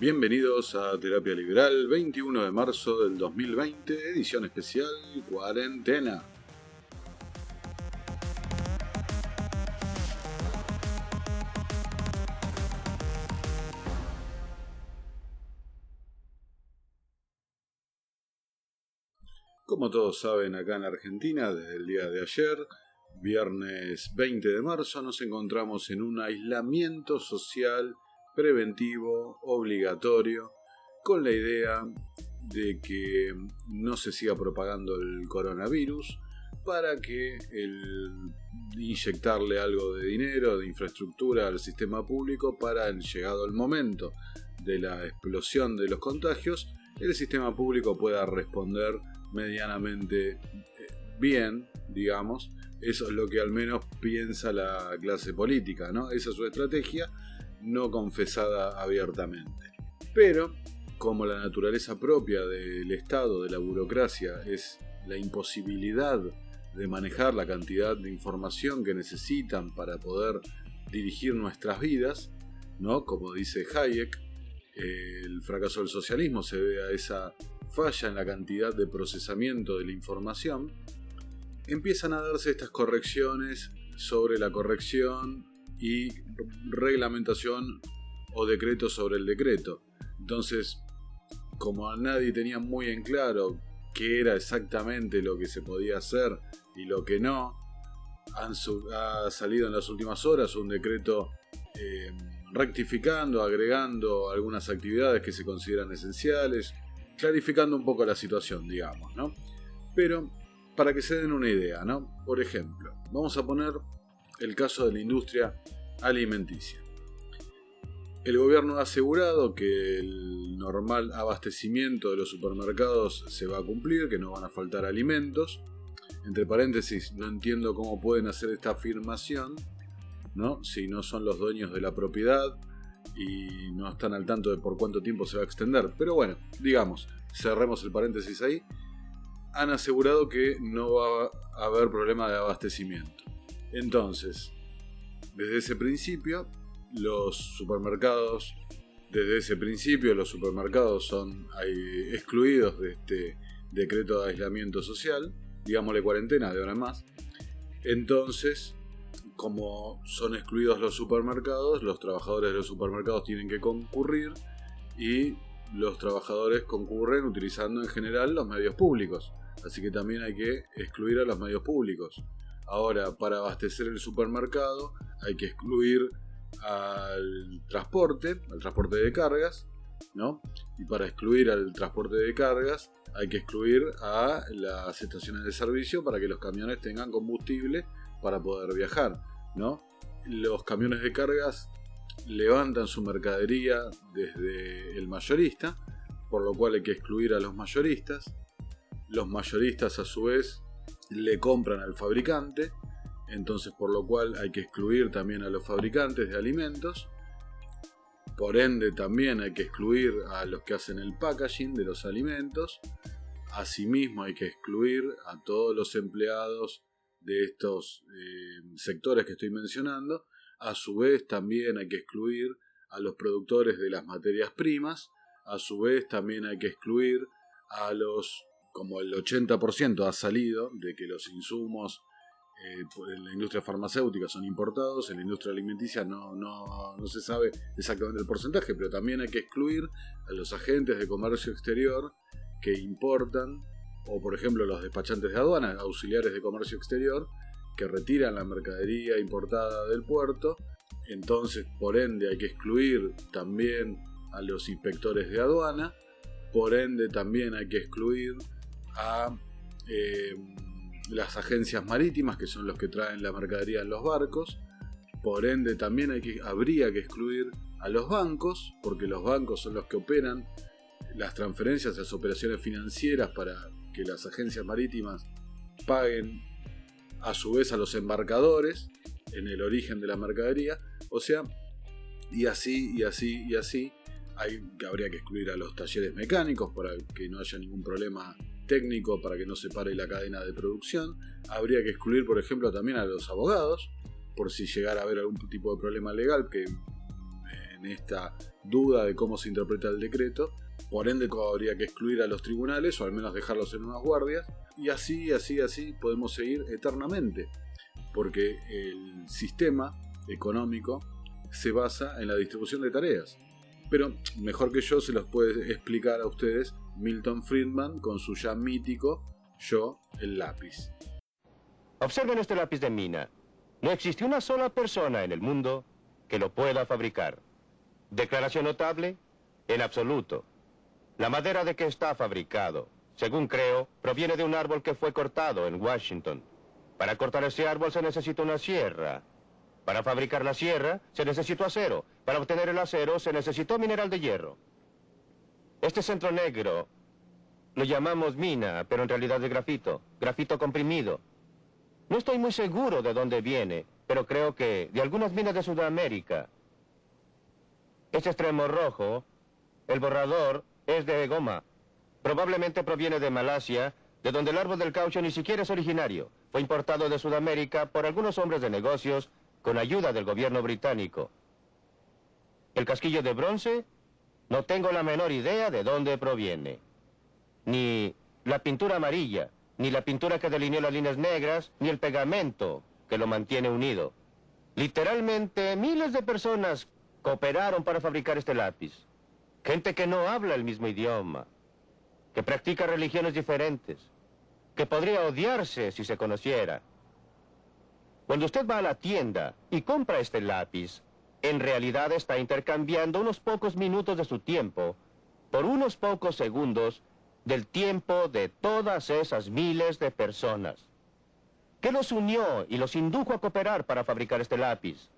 Bienvenidos a Terapia Liberal, 21 de marzo del 2020, edición especial Cuarentena. Como todos saben, acá en Argentina, desde el día de ayer, viernes 20 de marzo, nos encontramos en un aislamiento social preventivo, obligatorio, con la idea de que no se siga propagando el coronavirus para que el inyectarle algo de dinero, de infraestructura al sistema público para, llegado el momento de la explosión de los contagios, el sistema público pueda responder medianamente eh, bien, digamos. Eso es lo que al menos piensa la clase política, ¿no? Esa es su estrategia, no confesada abiertamente. Pero, como la naturaleza propia del Estado, de la burocracia, es la imposibilidad de manejar la cantidad de información que necesitan para poder dirigir nuestras vidas, ¿no? Como dice Hayek, el fracaso del socialismo se debe a esa falla en la cantidad de procesamiento de la información, empiezan a darse estas correcciones sobre la corrección y reglamentación o decreto sobre el decreto. Entonces, como nadie tenía muy en claro qué era exactamente lo que se podía hacer y lo que no, han ha salido en las últimas horas un decreto eh, rectificando, agregando algunas actividades que se consideran esenciales, clarificando un poco la situación, digamos, ¿no? Pero para que se den una idea, ¿no? Por ejemplo, vamos a poner el caso de la industria alimenticia. El gobierno ha asegurado que el normal abastecimiento de los supermercados se va a cumplir, que no van a faltar alimentos. Entre paréntesis, no entiendo cómo pueden hacer esta afirmación, ¿no? Si no son los dueños de la propiedad y no están al tanto de por cuánto tiempo se va a extender. Pero bueno, digamos, cerremos el paréntesis ahí. Han asegurado que no va a haber problema de abastecimiento. Entonces, desde ese principio, los supermercados, desde ese principio los supermercados son excluidos de este decreto de aislamiento social, digámosle cuarentena de ahora en más. Entonces, como son excluidos los supermercados, los trabajadores de los supermercados tienen que concurrir y los trabajadores concurren utilizando en general los medios públicos. Así que también hay que excluir a los medios públicos. Ahora, para abastecer el supermercado hay que excluir al transporte, al transporte de cargas, ¿no? Y para excluir al transporte de cargas hay que excluir a las estaciones de servicio para que los camiones tengan combustible para poder viajar, ¿no? Los camiones de cargas levantan su mercadería desde el mayorista, por lo cual hay que excluir a los mayoristas. Los mayoristas a su vez le compran al fabricante, entonces por lo cual hay que excluir también a los fabricantes de alimentos. Por ende también hay que excluir a los que hacen el packaging de los alimentos. Asimismo hay que excluir a todos los empleados de estos eh, sectores que estoy mencionando. A su vez también hay que excluir a los productores de las materias primas. A su vez también hay que excluir a los, como el 80% ha salido, de que los insumos eh, en la industria farmacéutica son importados, en la industria alimenticia no, no, no se sabe exactamente el porcentaje, pero también hay que excluir a los agentes de comercio exterior que importan o por ejemplo los despachantes de aduana, auxiliares de comercio exterior, que retiran la mercadería importada del puerto. Entonces, por ende, hay que excluir también a los inspectores de aduana. Por ende, también hay que excluir a eh, las agencias marítimas, que son los que traen la mercadería en los barcos. Por ende, también habría que excluir a los bancos, porque los bancos son los que operan las transferencias, las operaciones financieras para que las agencias marítimas paguen a su vez a los embarcadores en el origen de la mercadería. O sea, y así, y así, y así. Hay, habría que excluir a los talleres mecánicos para que no haya ningún problema técnico, para que no se pare la cadena de producción. Habría que excluir, por ejemplo, también a los abogados, por si llegara a haber algún tipo de problema legal que en esta duda de cómo se interpreta el decreto. Por ende, habría que excluir a los tribunales o al menos dejarlos en unas guardias. Y así, así, así podemos seguir eternamente. Porque el sistema económico se basa en la distribución de tareas. Pero mejor que yo se los puede explicar a ustedes Milton Friedman con su ya mítico Yo, el lápiz. Observen este lápiz de mina. No existe una sola persona en el mundo que lo pueda fabricar. Declaración notable, en absoluto. La madera de que está fabricado, según creo, proviene de un árbol que fue cortado en Washington. Para cortar ese árbol se necesita una sierra. Para fabricar la sierra se necesitó acero. Para obtener el acero se necesitó mineral de hierro. Este centro negro lo llamamos mina, pero en realidad es grafito. Grafito comprimido. No estoy muy seguro de dónde viene, pero creo que de algunas minas de Sudamérica. Este extremo rojo, el borrador, es de goma. Probablemente proviene de Malasia, de donde el árbol del caucho ni siquiera es originario. Fue importado de Sudamérica por algunos hombres de negocios con ayuda del gobierno británico. El casquillo de bronce, no tengo la menor idea de dónde proviene. Ni la pintura amarilla, ni la pintura que delineó las líneas negras, ni el pegamento que lo mantiene unido. Literalmente, miles de personas cooperaron para fabricar este lápiz. Gente que no habla el mismo idioma, que practica religiones diferentes, que podría odiarse si se conociera. Cuando usted va a la tienda y compra este lápiz, en realidad está intercambiando unos pocos minutos de su tiempo por unos pocos segundos del tiempo de todas esas miles de personas. ¿Qué los unió y los indujo a cooperar para fabricar este lápiz?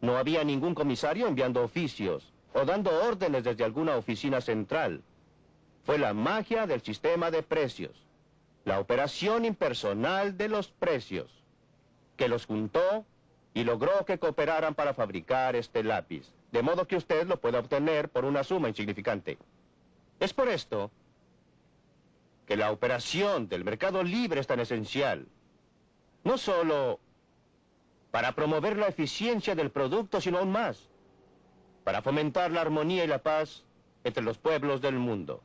No había ningún comisario enviando oficios o dando órdenes desde alguna oficina central. Fue la magia del sistema de precios, la operación impersonal de los precios, que los juntó y logró que cooperaran para fabricar este lápiz, de modo que usted lo pueda obtener por una suma insignificante. Es por esto que la operación del mercado libre es tan esencial. No solo para promover la eficiencia del producto, sino aún más, para fomentar la armonía y la paz entre los pueblos del mundo.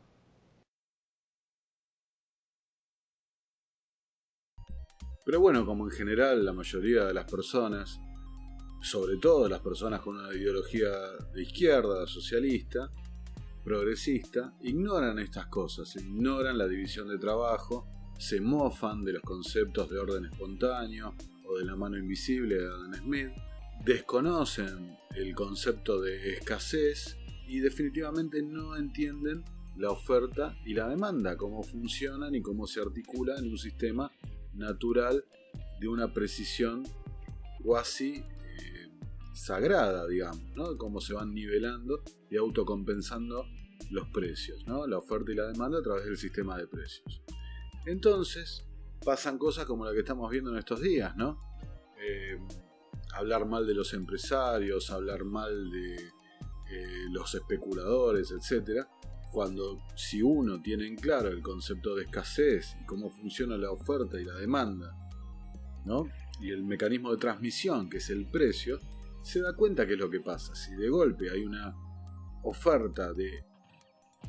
Pero bueno, como en general la mayoría de las personas, sobre todo las personas con una ideología de izquierda, socialista, progresista ignoran estas cosas, ignoran la división de trabajo, se mofan de los conceptos de orden espontáneo o de la mano invisible de Adam Smith, desconocen el concepto de escasez y definitivamente no entienden la oferta y la demanda, cómo funcionan y cómo se articulan en un sistema natural de una precisión cuasi eh, sagrada, digamos, ¿no? Cómo se van nivelando y autocompensando los precios, ¿no? La oferta y la demanda a través del sistema de precios. Entonces, pasan cosas como la que estamos viendo en estos días, ¿no? Eh, hablar mal de los empresarios, hablar mal de eh, los especuladores, etc. Cuando si uno tiene en claro el concepto de escasez y cómo funciona la oferta y la demanda, ¿no? Y el mecanismo de transmisión, que es el precio, se da cuenta que es lo que pasa. Si de golpe hay una oferta de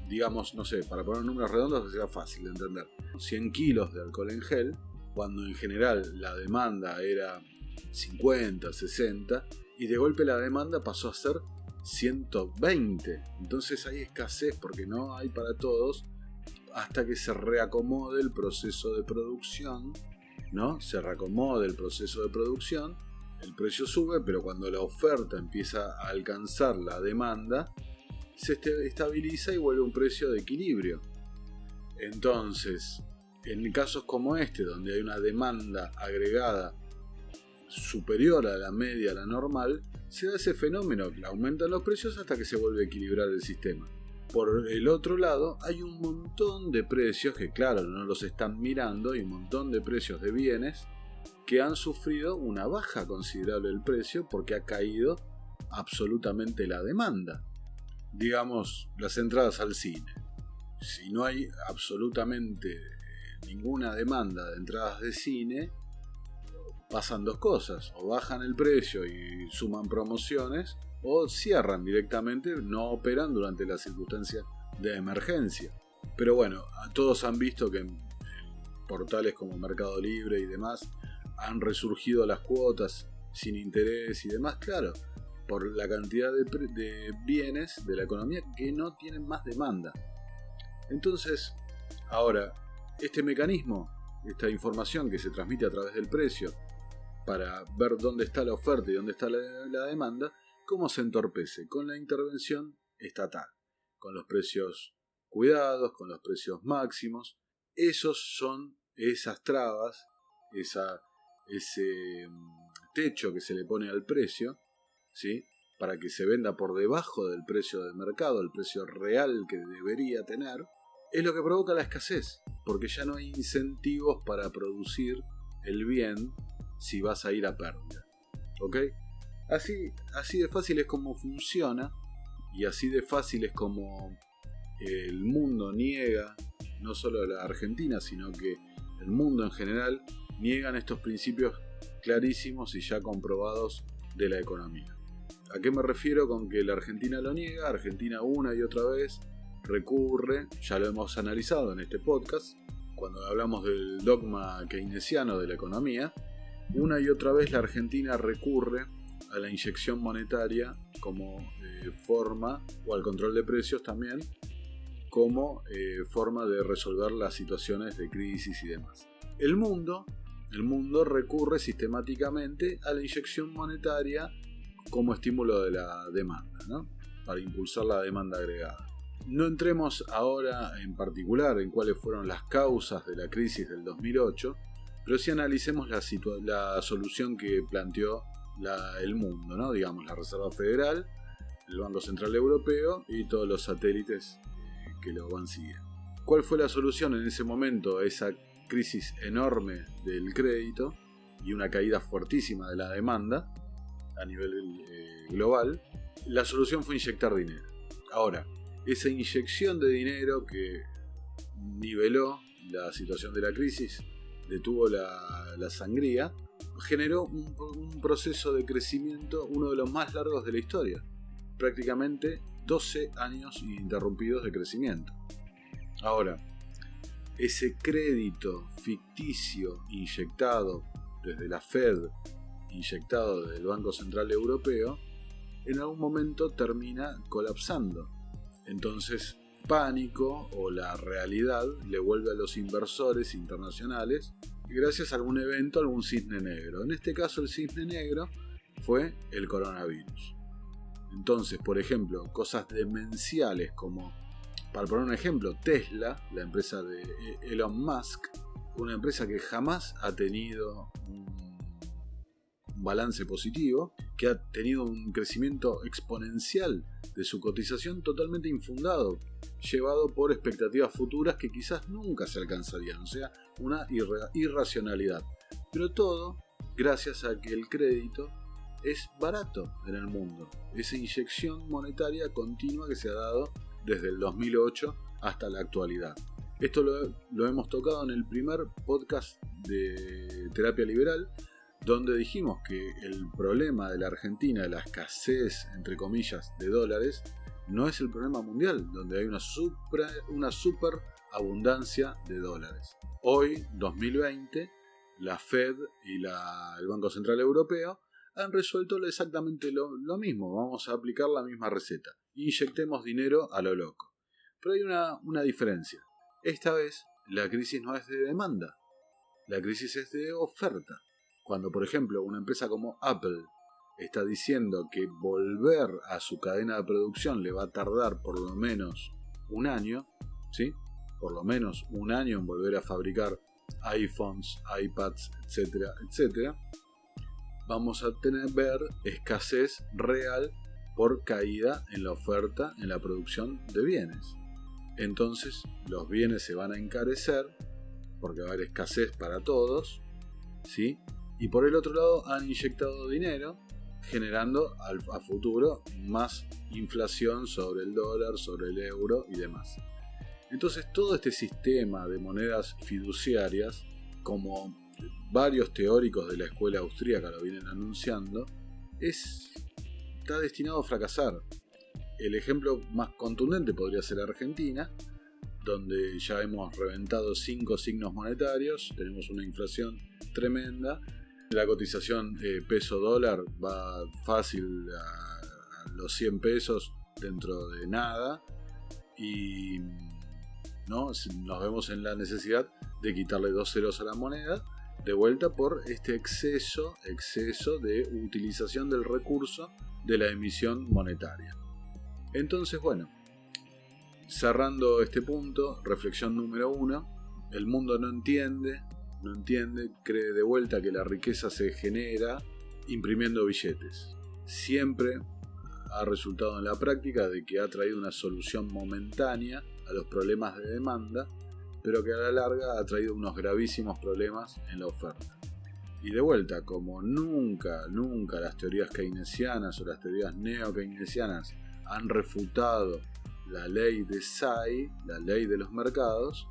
digamos, no sé, para poner números redondos que sea fácil de entender, 100 kilos de alcohol en gel, cuando en general la demanda era 50, 60, y de golpe la demanda pasó a ser 120. Entonces hay escasez porque no hay para todos hasta que se reacomode el proceso de producción, ¿no? Se reacomode el proceso de producción, el precio sube, pero cuando la oferta empieza a alcanzar la demanda, se estabiliza y vuelve un precio de equilibrio. Entonces, en casos como este, donde hay una demanda agregada superior a la media, a la normal, se da ese fenómeno, que aumentan los precios hasta que se vuelve a equilibrar el sistema. Por el otro lado, hay un montón de precios que, claro, no los están mirando, hay un montón de precios de bienes que han sufrido una baja considerable del precio porque ha caído absolutamente la demanda digamos, las entradas al cine. Si no hay absolutamente ninguna demanda de entradas de cine, pasan dos cosas, o bajan el precio y suman promociones, o cierran directamente, no operan durante la circunstancia de emergencia. Pero bueno, todos han visto que en portales como Mercado Libre y demás han resurgido las cuotas sin interés y demás, claro, por la cantidad de, de bienes de la economía que no tienen más demanda. Entonces, ahora, este mecanismo, esta información que se transmite a través del precio, para ver dónde está la oferta y dónde está la, demanda, ¿cómo se entorpece? Con la intervención estatal, con los precios cuidados, con los precios máximos. Esos son esas trabas, ese mm, techo que se le pone al precio, ¿sí? para que se venda por debajo del precio del mercado, el precio real que debería tener, es lo que provoca la escasez, porque ya no hay incentivos para producir el bien si vas a ir a pérdida. ¿Ok? Así, así de fácil es como funciona y así de fácil es como el mundo niega, no solo la Argentina, sino que el mundo en general, niegan estos principios clarísimos y ya comprobados de la economía. ¿A qué me refiero con que la Argentina lo niega? Argentina una y otra vez recurre, ya lo hemos analizado en este podcast, cuando hablamos del dogma keynesiano de la economía, una y otra vez la Argentina recurre a la inyección monetaria como eh, forma, o al control de precios también, como eh, forma de resolver las situaciones de crisis y demás. El mundo, el mundo recurre sistemáticamente a la inyección monetaria como estímulo de la demanda, ¿no? para impulsar la demanda agregada. No entremos ahora en particular en cuáles fueron las causas de la crisis del 2008, pero sí analicemos la, solución que planteó el mundo, ¿no? digamos la Reserva Federal, el Banco Central Europeo y todos los satélites que lo van siguiendo. ¿Cuál fue la solución en ese momento a esa crisis enorme del crédito y una caída fuertísima de la demanda a nivel eh, global? La solución fue inyectar dinero. Ahora, esa inyección de dinero que niveló la situación de la crisis detuvo la, sangría, generó un, proceso de crecimiento, uno de los más largos de la historia. Prácticamente 12 años ininterrumpidos de crecimiento. Ahora, ese crédito ficticio inyectado desde la Fed, inyectado desde el Banco Central Europeo, en algún momento termina colapsando. Entonces pánico o la realidad le vuelve a los inversores internacionales gracias a algún evento, algún cisne negro. En este caso el cisne negro fue el coronavirus. Entonces, por ejemplo, cosas demenciales como, para poner un ejemplo, Tesla, la empresa de Elon Musk, una empresa que jamás ha tenido un balance positivo, que ha tenido un crecimiento exponencial de su cotización totalmente infundado, llevado por expectativas futuras que quizás nunca se alcanzarían, o sea, una irracionalidad. Pero todo gracias a que el crédito es barato en el mundo. Esa inyección monetaria continua que se ha dado desde el 2008 hasta la actualidad. Esto lo, lo hemos tocado en el primer podcast de terapia liberal, donde dijimos que el problema de la Argentina, la escasez, entre comillas, de dólares, no es el problema mundial, donde hay una, una super abundancia de dólares. Hoy, 2020, la Fed y el Banco Central Europeo han resuelto exactamente lo, mismo. Vamos a aplicar la misma receta. Inyectemos dinero a lo loco. Pero hay una, una diferencia. Esta vez la crisis no es de demanda, la crisis es de oferta. Cuando, por ejemplo, una empresa como Apple está diciendo que volver a su cadena de producción le va a tardar por lo menos un año, ¿sí? Por lo menos un año en volver a fabricar iPhones, iPads, etcétera, etcétera, vamos a tener ver escasez real por caída en la oferta en la producción de bienes. Entonces los bienes se van a encarecer porque va a haber escasez para todos, ¿sí? Y por el otro lado han inyectado dinero generando a futuro más inflación sobre el dólar, sobre el euro y demás. Entonces todo este sistema de monedas fiduciarias, como varios teóricos de la escuela austríaca lo vienen anunciando, es está destinado a fracasar. El ejemplo más contundente podría ser Argentina, donde ya hemos reventado cinco signos monetarios, tenemos una inflación tremenda, la cotización eh, peso dólar va fácil a, los 100 pesos dentro de nada y ¿no? nos vemos en la necesidad de quitarle dos ceros a la moneda de vuelta por este exceso, exceso de utilización del recurso de la emisión monetaria. Entonces, bueno, cerrando este punto, reflexión número uno, el mundo no entiende, no entiende, cree de vuelta que la riqueza se genera imprimiendo billetes. Siempre ha resultado en la práctica de que ha traído una solución momentánea a los problemas de demanda, pero que a la larga ha traído unos gravísimos problemas en la oferta. Y de vuelta, como nunca, nunca las teorías keynesianas o las teorías neo-keynesianas han refutado la ley de SAI, la ley de los mercados,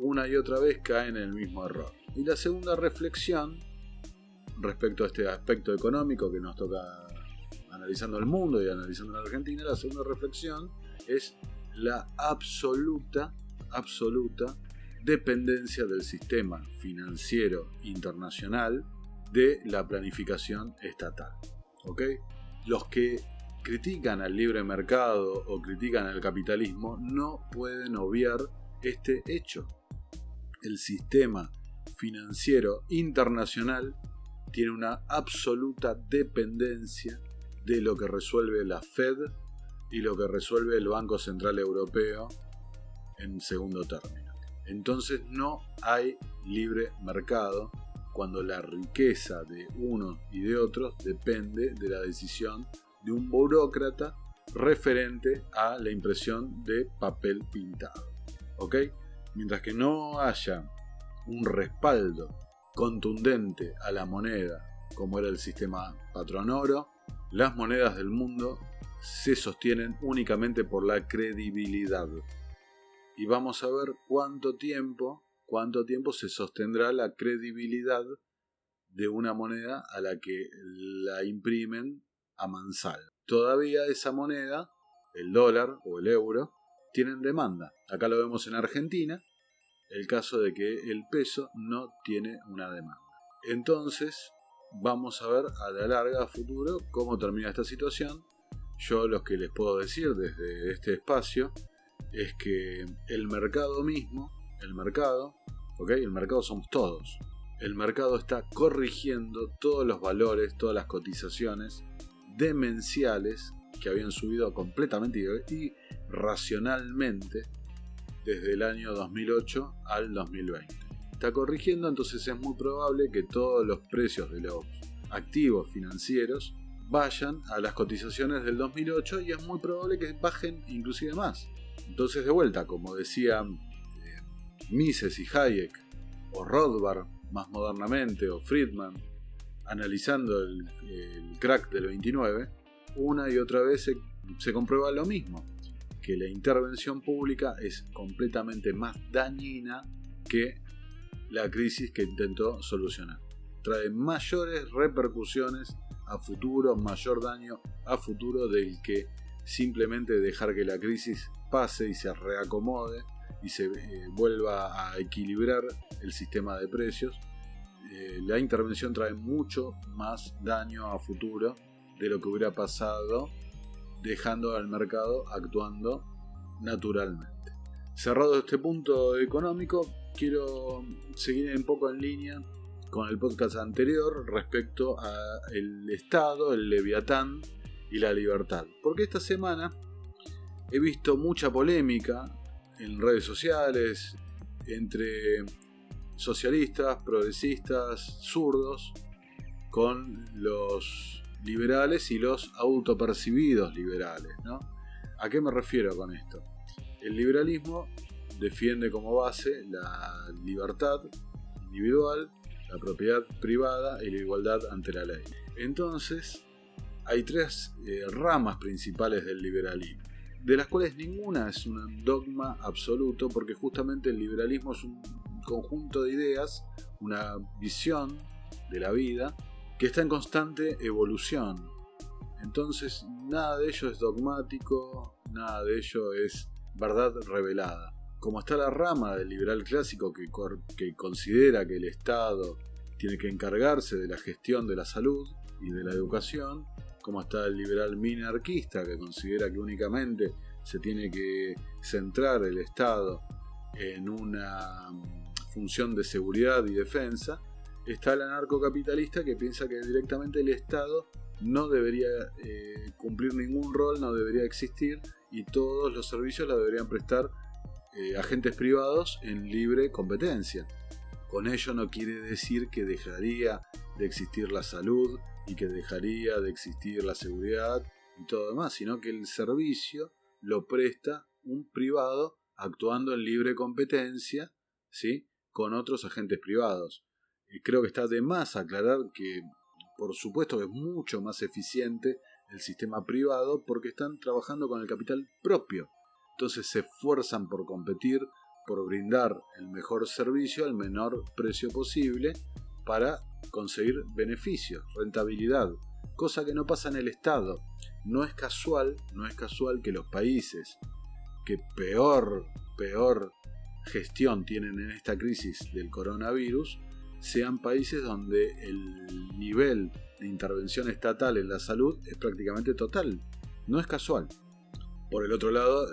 una y otra vez caen en el mismo error. Y la segunda reflexión respecto a este aspecto económico que nos toca analizando el mundo y analizando la Argentina, la segunda reflexión es la absoluta, absoluta dependencia del sistema financiero internacional de la planificación estatal. ¿Ok? Los que critican al libre mercado o critican al capitalismo no pueden obviar este hecho. El sistema financiero internacional tiene una absoluta dependencia de lo que resuelve la Fed y lo que resuelve el Banco Central Europeo en segundo término. Entonces no hay libre mercado cuando la riqueza de unos y de otros depende de la decisión de un burócrata referente a la impresión de papel pintado. ¿Ok? Mientras que no haya un respaldo contundente a la moneda, como era el sistema patrón oro, las monedas del mundo se sostienen únicamente por la credibilidad. Y vamos a ver cuánto tiempo, cuánto tiempo se sostendrá la credibilidad de una moneda a la que la imprimen a Mansal. Todavía esa moneda, el dólar o el euro, tienen demanda. Acá lo vemos en Argentina, el caso de que el peso no tiene una demanda. Entonces, vamos a ver a la larga, a futuro, cómo termina esta situación. Yo lo que les puedo decir desde este espacio es que el mercado mismo, el mercado, ¿ok? El mercado somos todos. El mercado está corrigiendo todos los valores, todas las cotizaciones demenciales que habían subido completamente y racionalmente desde el año 2008 al 2020. Está corrigiendo, entonces es muy probable que todos los precios de los activos financieros vayan a las cotizaciones del 2008 y es muy probable que bajen inclusive más. Entonces de vuelta, como decían eh, Mises y Hayek, o Rothbard más modernamente, o Friedman, analizando el, crack del 29, una y otra vez se, comprueba lo mismo, que la intervención pública es completamente más dañina que la crisis que intentó solucionar. Trae mayores repercusiones a futuro, mayor daño a futuro del que simplemente dejar que la crisis pase y se reacomode y se eh, vuelva a equilibrar el sistema de precios eh, la intervención trae mucho más daño a futuro de lo que hubiera pasado dejando al mercado actuando naturalmente. Cerrado este punto económico, quiero seguir un poco en línea con el podcast anterior respecto al Estado, el Leviatán y la libertad. Porque esta semana he visto mucha polémica en redes sociales entre socialistas, progresistas, zurdos, con los liberales y los autopercibidos liberales. ¿no? ¿A qué me refiero con esto? El liberalismo defiende como base la libertad individual, la propiedad privada y la igualdad ante la ley. Entonces, hay tres eh, ramas principales del liberalismo, de las cuales ninguna es un dogma absoluto, porque justamente el liberalismo es un conjunto de ideas, una visión de la vida que está en constante evolución. Entonces, nada de ello es dogmático, nada de ello es verdad revelada. Como está la rama del liberal clásico que, que considera que el Estado tiene que encargarse de la gestión de la salud y de la educación, como está el liberal minarquista que considera que únicamente se tiene que centrar el Estado en una función de seguridad y defensa, está el anarcocapitalista que piensa que directamente el Estado no debería eh, cumplir ningún rol, no debería existir y todos los servicios la deberían prestar eh, agentes privados en libre competencia. Con ello no quiere decir que dejaría de existir la salud y que dejaría de existir la seguridad y todo demás, sino que el servicio lo presta un privado actuando en libre competencia, ¿sí? con otros agentes privados. Creo que está de más aclarar que, por supuesto, es mucho más eficiente el sistema privado porque están trabajando con el capital propio. Entonces se esfuerzan por competir, por brindar el mejor servicio al menor precio posible para conseguir beneficios, rentabilidad, cosa que no pasa en el Estado. No es casual, no es casual que los países que peor, peor gestión tienen en esta crisis del coronavirus sean países donde el nivel de intervención estatal en la salud es prácticamente total. No es casual. Por el otro lado,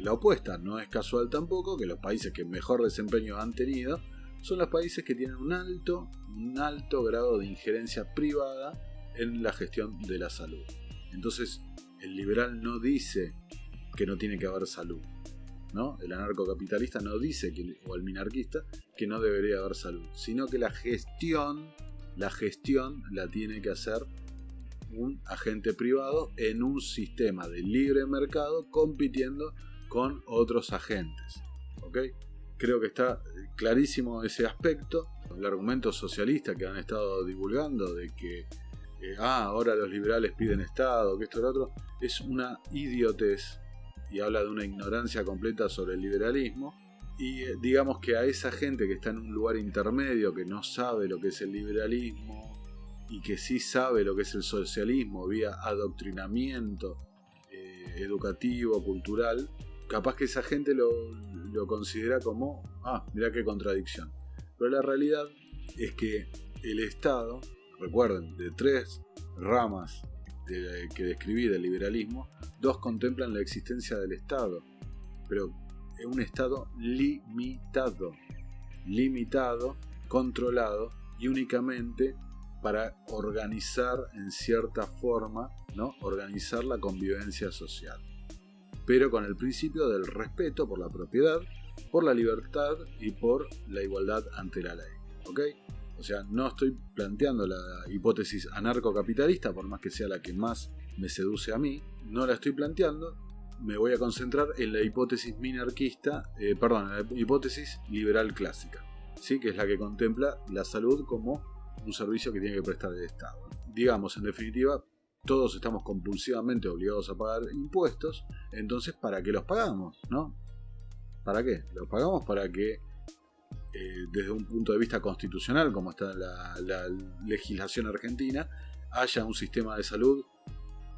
la opuesta, no es casual tampoco que los países que mejor desempeño han tenido son los países que tienen un alto, un alto grado de injerencia privada en la gestión de la salud. Entonces, el liberal no dice que no tiene que haber salud. El anarcocapitalista no dice, o el minarquista, que no debería haber salud, sino que la gestión, la gestión la tiene que hacer un agente privado en un sistema de libre mercado compitiendo con otros agentes. ¿ok? Creo que está clarísimo ese aspecto. El argumento socialista que han estado divulgando de que eh, ah, ahora los liberales piden Estado, que esto y lo otro, es una idiotez y habla de una ignorancia completa sobre el liberalismo. Y eh, digamos que a esa gente que está en un lugar intermedio, que no sabe lo que es el liberalismo y que sí sabe lo que es el socialismo vía adoctrinamiento eh, educativo, cultural, capaz que esa gente lo, lo considera como, ah, mira qué contradicción. Pero la realidad es que el Estado, recuerden, de tres ramas que describí del liberalismo, dos contemplan la existencia del Estado, pero es un Estado limitado, limitado, controlado y únicamente para organizar en cierta forma, ¿no? organizar la convivencia social, pero con el principio del respeto por la propiedad, por la libertad y por la igualdad ante la ley. ¿ok? O sea, no estoy planteando la hipótesis anarcocapitalista, por más que sea la que más me seduce a mí, no la estoy planteando. Me voy a concentrar en la hipótesis minarquista, eh, perdón, la hipótesis liberal clásica, ¿sí? que es la que contempla la salud como un servicio que tiene que prestar el Estado. Digamos, en definitiva, todos estamos compulsivamente obligados a pagar impuestos, entonces, ¿para qué los pagamos? ¿No? ¿Para qué? Los pagamos para que eh, desde un punto de vista constitucional, como está la, la legislación argentina, haya un sistema de salud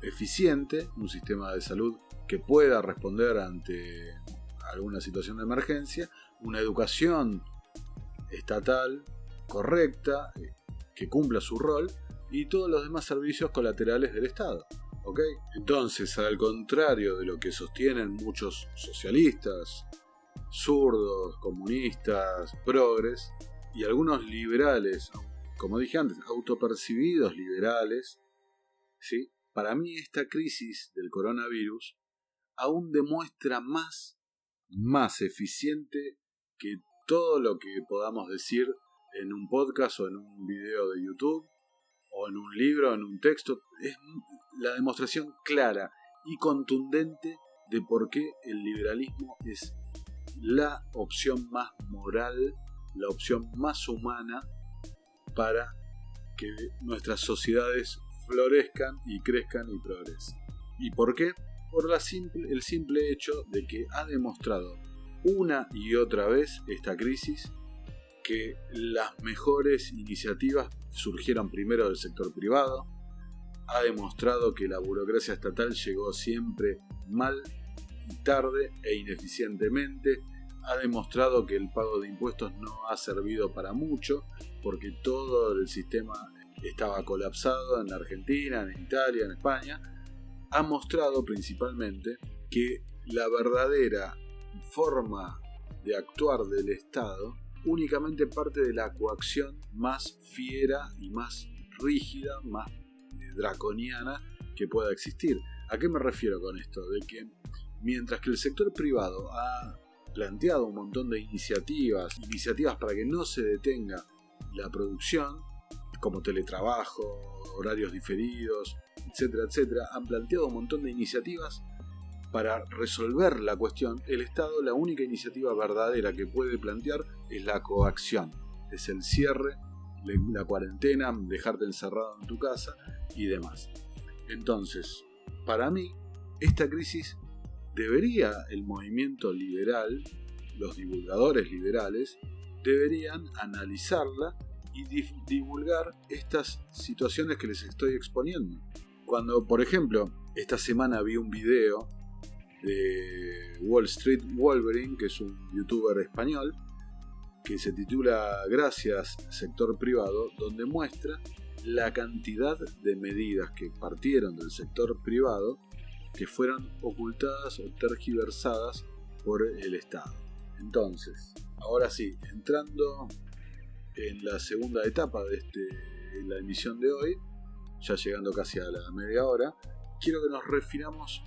eficiente, un sistema de salud que pueda responder ante alguna situación de emergencia, una educación estatal correcta, eh, que cumpla su rol, y todos los demás servicios colaterales del Estado. ¿ok? Entonces, al contrario de lo que sostienen muchos socialistas, zurdos, comunistas, progres y algunos liberales, como dije antes, autopercibidos liberales, ¿sí? para mí esta crisis del coronavirus aún demuestra más, más eficiente que todo lo que podamos decir en un podcast o en un video de YouTube o en un libro, en un texto. Es la demostración clara y contundente de por qué el liberalismo es la opción más moral, la opción más humana para que nuestras sociedades florezcan y crezcan y progresen. ¿Y por qué? Por la simple, el simple hecho de que ha demostrado una y otra vez esta crisis que las mejores iniciativas surgieron primero del sector privado, ha demostrado que la burocracia estatal llegó siempre mal tarde e ineficientemente, ha demostrado que el pago de impuestos no ha servido para mucho, porque todo el sistema estaba colapsado en Argentina, en Italia, en España, ha mostrado principalmente que la verdadera forma de actuar del Estado únicamente parte de la coacción más fiera y más rígida, más eh, draconiana que pueda existir. ¿A qué me refiero con esto? De que mientras que el sector privado ha planteado un montón de iniciativas, iniciativas para que no se detenga la producción, como teletrabajo, horarios diferidos, etcétera, etcétera, han planteado un montón de iniciativas para resolver la cuestión. El Estado, la única iniciativa verdadera que puede plantear es la coacción, es el cierre, la cuarentena, dejarte encerrado en tu casa y demás. Entonces, para mí, esta crisis debería el movimiento liberal, los divulgadores liberales, deberían analizarla y divulgar estas situaciones que les estoy exponiendo. Cuando, por ejemplo, esta semana vi un video de Wall Street Wolverine, que es un youtuber español, que se titula Gracias sector privado, donde muestra la cantidad de medidas que partieron del sector privado que fueron ocultadas o tergiversadas por el Estado. Entonces, ahora sí, entrando en la segunda etapa de este, la emisión de hoy, ya llegando casi a la media hora, quiero que nos refiramos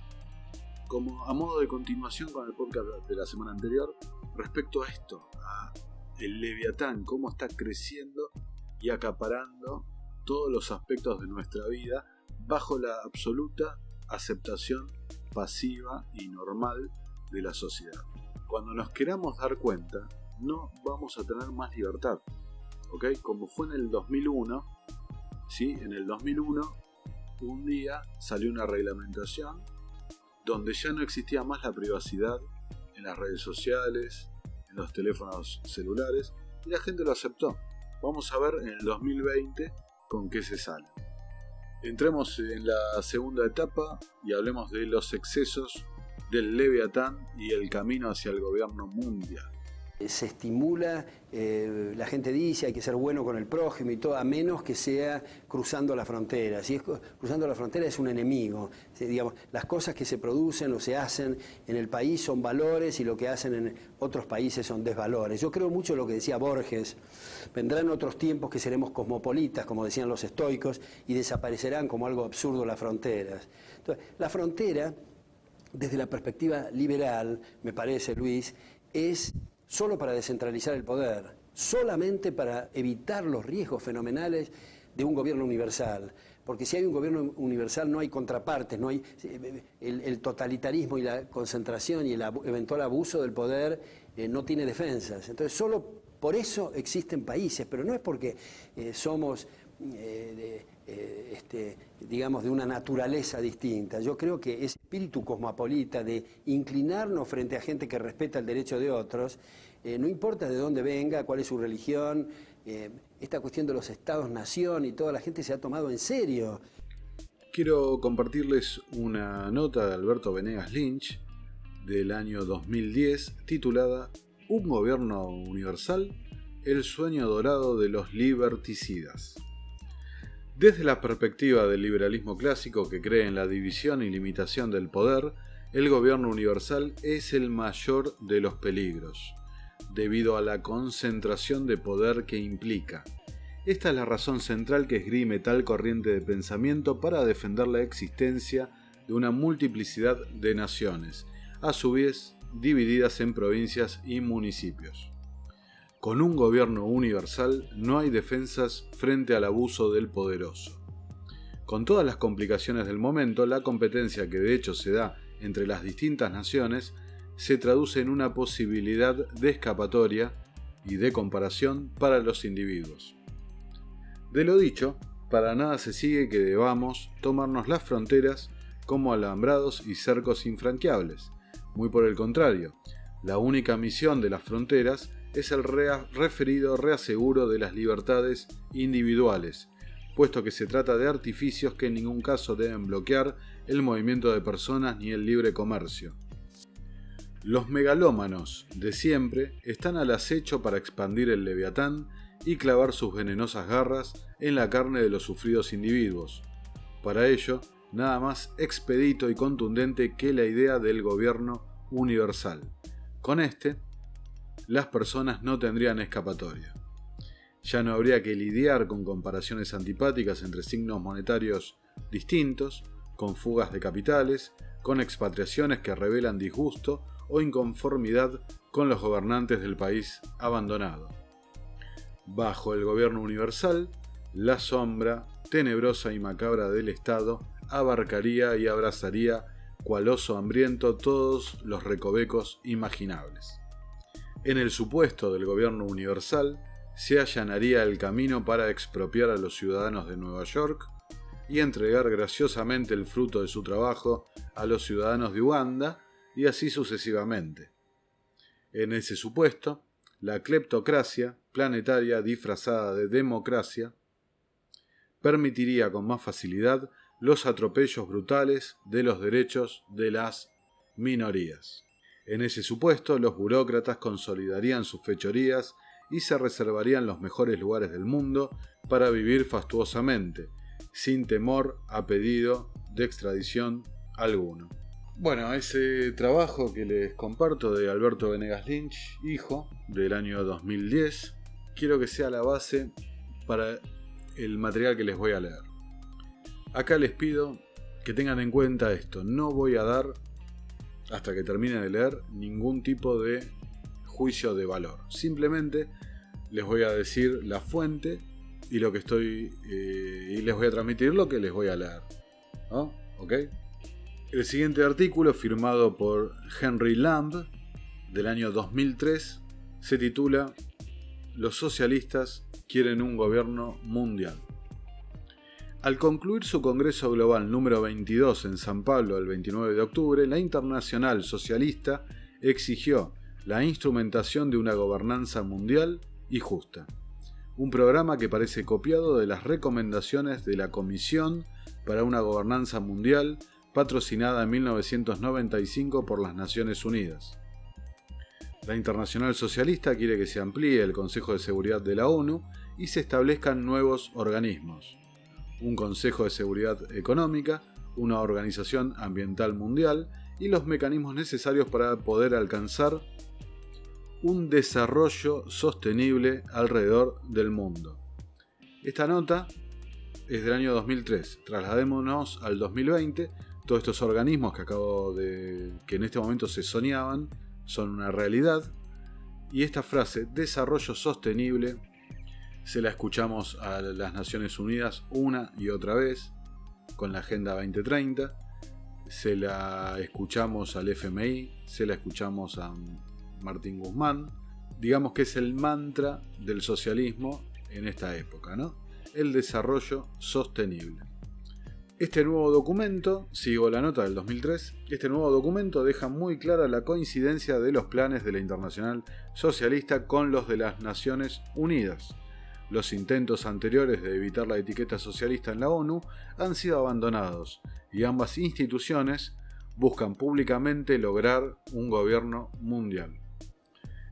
como a modo de continuación con el podcast de la semana anterior respecto a esto, a el Leviatán, cómo está creciendo y acaparando todos los aspectos de nuestra vida bajo la absoluta aceptación pasiva y normal de la sociedad. Cuando nos queramos dar cuenta, no vamos a tener más libertad. ¿Ok? Como fue en el 2001, ¿sí? En el 2001, un día salió una reglamentación donde ya no existía más la privacidad en las redes sociales, en los teléfonos celulares, y la gente lo aceptó. Vamos a ver en el 2020 con qué se sale. Entremos en la segunda etapa y hablemos de los excesos del Leviatán y el camino hacia el gobierno mundial se estimula, eh, la gente dice hay que ser bueno con el prójimo y todo, a menos que sea cruzando la frontera. Si es cruzando la frontera es un enemigo. digamos, las cosas que se producen o se hacen en el país son valores y lo que hacen en otros países son desvalores. Yo creo mucho lo que decía Borges, vendrán otros tiempos que seremos cosmopolitas, como decían los estoicos, y desaparecerán como algo absurdo las fronteras. Entonces, la frontera, desde la perspectiva liberal, me parece, Luis, es solo para descentralizar el poder, solamente para evitar los riesgos fenomenales de un gobierno universal. Porque si hay un gobierno universal no hay contrapartes, no hay el, totalitarismo y la concentración y el eventual abuso del poder eh, no tiene defensas. Entonces solo por eso existen países, pero no es porque eh, somos eh, este, digamos de una naturaleza distinta. Yo creo que ese espíritu cosmopolita de inclinarnos frente a gente que respeta el derecho de otros eh, no importa de dónde venga, cuál es su religión, eh, esta cuestión de los estados-nación y toda la gente se ha tomado en serio. Quiero compartirles una nota de Alberto Venegas Lynch del año 2010 titulada Un gobierno universal, el sueño dorado de los liberticidas. Desde la perspectiva del liberalismo clásico que cree en la división y limitación del poder, el gobierno universal es el mayor de los peligros debido a la concentración de poder que implica. Esta es la razón central que esgrime tal corriente de pensamiento para defender la existencia de una multiplicidad de naciones, a su vez divididas en provincias y municipios. Con un gobierno universal no hay defensas frente al abuso del poderoso. Con todas las complicaciones del momento, la competencia que de hecho se da entre las distintas naciones se traduce en una posibilidad de escapatoria y de comparación para los individuos. De lo dicho, para nada se sigue que debamos tomarnos las fronteras como alambrados y cercos infranqueables. Muy por el contrario, la única misión de las fronteras es el referido reaseguro de las libertades individuales, puesto que se trata de artificios que en ningún caso deben bloquear el movimiento de personas ni el libre comercio. Los megalómanos de siempre están al acecho para expandir el leviatán y clavar sus venenosas garras en la carne de los sufridos individuos. Para ello, nada más expedito y contundente que la idea del gobierno universal. Con este, las personas no tendrían escapatoria. Ya no habría que lidiar con comparaciones antipáticas entre signos monetarios distintos, con fugas de capitales, con expatriaciones que revelan disgusto o inconformidad con los gobernantes del país abandonado. Bajo el gobierno universal, la sombra tenebrosa y macabra del Estado abarcaría y abrazaría cual oso hambriento todos los recovecos imaginables. En el supuesto del gobierno universal, se allanaría el camino para expropiar a los ciudadanos de Nueva York y entregar graciosamente el fruto de su trabajo a los ciudadanos de Uganda y así sucesivamente. En ese supuesto, la cleptocracia planetaria disfrazada de democracia permitiría con más facilidad los atropellos brutales de los derechos de las minorías. En ese supuesto, los burócratas consolidarían sus fechorías y se reservarían los mejores lugares del mundo para vivir fastuosamente, sin temor a pedido de extradición alguno. Bueno, ese trabajo que les comparto de Alberto Venegas Lynch, hijo, del año 2010, quiero que sea la base para el material que les voy a leer. Acá les pido que tengan en cuenta esto, no voy a dar, hasta que termine de leer, ningún tipo de juicio de valor. Simplemente les voy a decir la fuente y lo que estoy. Eh, y les voy a transmitir lo que les voy a leer. ¿Ok? El siguiente artículo, firmado por Henry Lamb, del año 2003, se titula Los socialistas quieren un gobierno mundial. Al concluir su Congreso Global número 22 en San Pablo el 29 de octubre, la Internacional Socialista exigió la instrumentación de una gobernanza mundial y justa. Un programa que parece copiado de las recomendaciones de la Comisión para una Gobernanza Mundial patrocinada en 1995 por las Naciones Unidas. La Internacional Socialista quiere que se amplíe el Consejo de Seguridad de la ONU y se establezcan nuevos organismos. Un Consejo de Seguridad Económica, una Organización Ambiental Mundial y los mecanismos necesarios para poder alcanzar un desarrollo sostenible alrededor del mundo. Esta nota es del año 2003. Trasladémonos al 2020. Todos estos organismos que acabo de. que en este momento se soñaban son una realidad. Y esta frase, desarrollo sostenible, se la escuchamos a las Naciones Unidas una y otra vez con la Agenda 2030. Se la escuchamos al FMI, se la escuchamos a Martín Guzmán, digamos que es el mantra del socialismo en esta época, ¿no? El desarrollo sostenible. Este nuevo documento, sigo la nota del 2003, este nuevo documento deja muy clara la coincidencia de los planes de la Internacional Socialista con los de las Naciones Unidas. Los intentos anteriores de evitar la etiqueta socialista en la ONU han sido abandonados y ambas instituciones buscan públicamente lograr un gobierno mundial.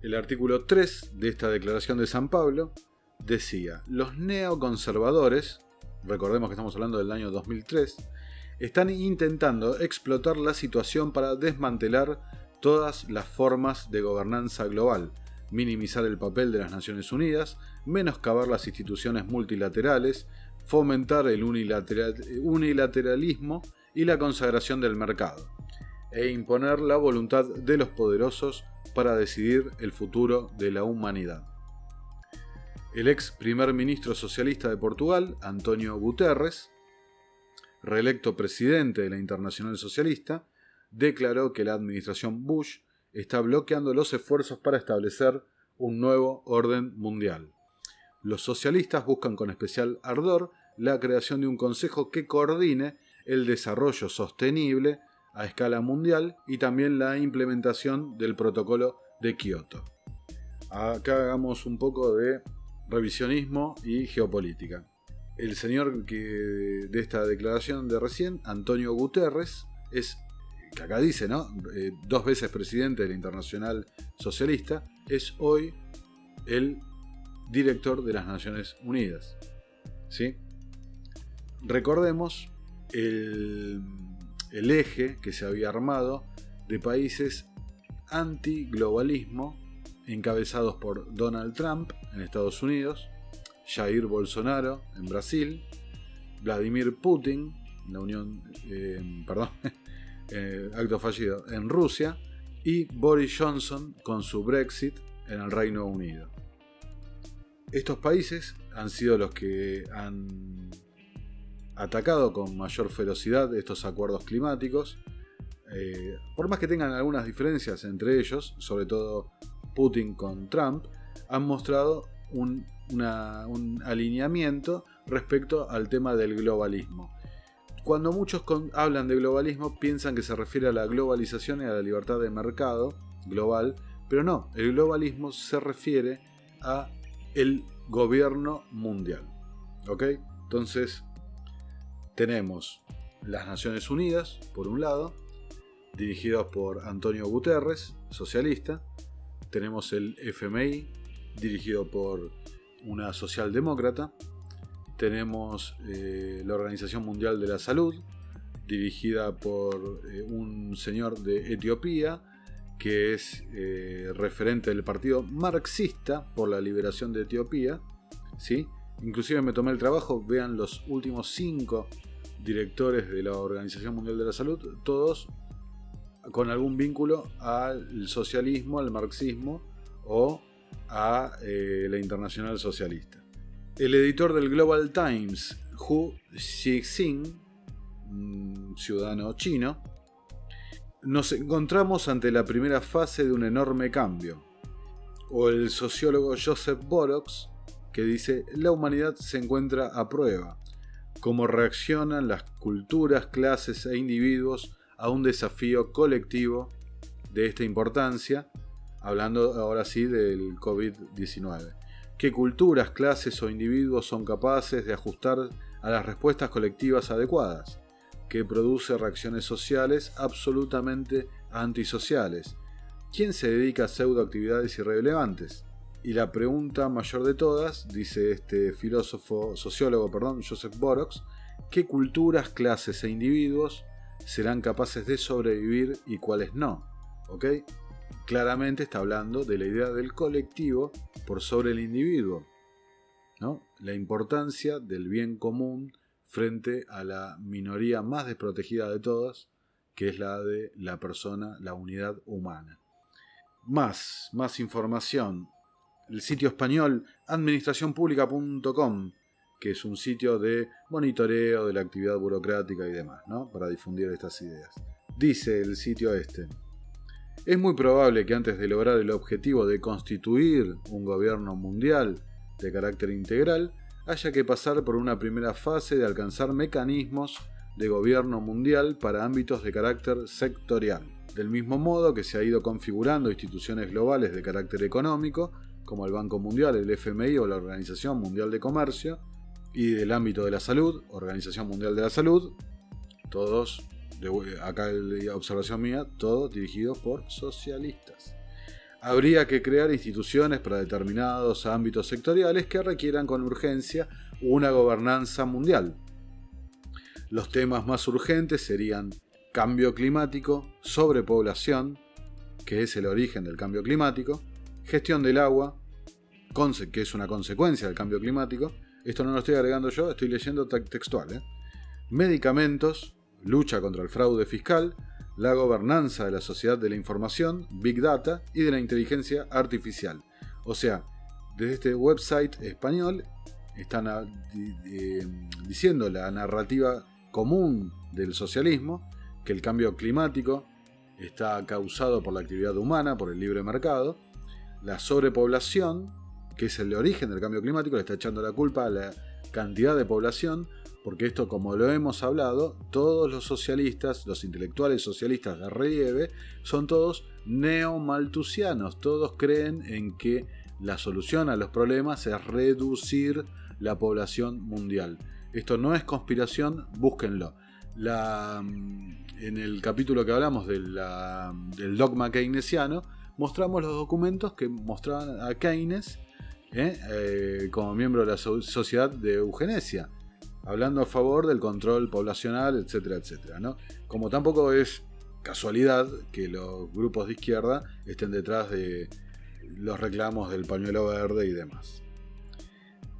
El artículo 3 de esta Declaración de San Pablo decía, los neoconservadores, recordemos que estamos hablando del año 2003, están intentando explotar la situación para desmantelar todas las formas de gobernanza global, minimizar el papel de las Naciones Unidas, menoscabar las instituciones multilaterales, fomentar el unilateralismo y la consagración del mercado, e imponer la voluntad de los poderosos para decidir el futuro de la humanidad. El ex primer ministro socialista de Portugal, Antonio Guterres, reelecto presidente de la Internacional Socialista, declaró que la administración Bush está bloqueando los esfuerzos para establecer un nuevo orden mundial. Los socialistas buscan con especial ardor la creación de un consejo que coordine el desarrollo sostenible a escala mundial y también la implementación del protocolo de Kioto. Acá hagamos un poco de revisionismo y geopolítica. el señor que, de esta declaración de recién, Antonio Guterres, es, que acá dice, ¿no? Eh, dos veces presidente de la Internacional Socialista, es hoy el director de las Naciones Unidas. ¿Sí? Recordemos el, el eje que se había armado de países anti-globalismo encabezados por Donald Trump en Estados Unidos, Jair Bolsonaro en Brasil, Vladimir Putin, la Unión, eh, perdón, eh, acto fallido, en Rusia, y Boris Johnson con su Brexit en el Reino Unido. Estos países han sido los que han atacado con mayor ferocidad estos acuerdos climáticos, eh, por más que tengan algunas diferencias entre ellos, sobre todo Putin con Trump, han mostrado un, alineamiento respecto al tema del globalismo. Cuando muchos hablan de globalismo piensan que se refiere a la globalización y a la libertad de mercado global, pero no, el globalismo se refiere a el gobierno mundial. ¿Ok? Entonces, tenemos las Naciones Unidas, por un lado, dirigidos por Antonio Guterres, socialista. Tenemos el FMI, dirigido por una socialdemócrata. Tenemos eh, la Organización Mundial de la Salud, dirigida por eh, un señor de Etiopía, que es eh, referente del partido marxista por la liberación de Etiopía. ¿sí? Inclusive me tomé el trabajo, vean los últimos cinco directores de la Organización Mundial de la Salud, todos con algún vínculo al socialismo, al marxismo o a la internacional socialista. El editor del Global Times, Hu Xixing, ciudadano chino, nos encontramos ante la primera fase de un enorme cambio. O el sociólogo Joseph Borox, que dice, la humanidad se encuentra a prueba. Cómo reaccionan las culturas, clases e individuos a un desafío colectivo de esta importancia, hablando ahora sí del COVID-19. ¿Qué culturas, clases o individuos son capaces de ajustar a las respuestas colectivas adecuadas? que produce reacciones sociales absolutamente antisociales. ¿Quién se dedica a pseudoactividades irrelevantes? Y la pregunta mayor de todas, dice este filósofo, sociólogo, perdón, Joseph Borox, ¿qué culturas, clases e individuos serán capaces de sobrevivir y cuáles no. ¿Ok? Claramente está hablando de la idea del colectivo por sobre el individuo. ¿no? La importancia del bien común frente a la minoría más desprotegida de todas, que es la de la persona, la unidad humana. Más, más información. El sitio español administracionpublica.com que es un sitio de monitoreo de la actividad burocrática y demás, ¿no? Para difundir estas ideas. Dice el sitio este. Es muy probable que antes de lograr el objetivo de constituir un gobierno mundial de carácter integral, haya que pasar por una primera fase de alcanzar mecanismos de gobierno mundial para ámbitos de carácter sectorial. Del mismo modo que se ha ido configurando instituciones globales de carácter económico, como el Banco Mundial, el FMI o la Organización Mundial de Comercio, y del ámbito de la salud, Organización Mundial de la Salud, todos, acá observación mía, todos dirigidos por socialistas. Habría que crear instituciones para determinados ámbitos sectoriales que requieran con urgencia una gobernanza mundial. Los temas más urgentes serían cambio climático, sobrepoblación, que es el origen del cambio climático, gestión del agua, que es una consecuencia del cambio climático, esto no lo estoy agregando yo, estoy leyendo textual. ¿eh? Medicamentos, lucha contra el fraude fiscal, la gobernanza de la sociedad de la información, Big Data y de la inteligencia artificial. O sea, desde este website español están ah, diciendo la narrativa común del socialismo, que el cambio climático está causado por la actividad humana, por el libre mercado, la sobrepoblación, que es el origen del cambio climático, le está echando la culpa a la cantidad de población, porque esto, como lo hemos hablado, todos los socialistas, los intelectuales socialistas de relieve, son todos neomaltusianos, todos creen en que la solución a los problemas es reducir la población mundial. Esto no es conspiración, búsquenlo. Mm, en el capítulo que hablamos del dogma keynesiano, mostramos los documentos que mostraban a Keynes ¿eh? Eh, como miembro de la sociedad de eugenesia, hablando a favor del control poblacional, etcétera, etcétera. ¿no? Como tampoco es casualidad que los grupos de izquierda estén detrás de los reclamos del pañuelo verde y demás.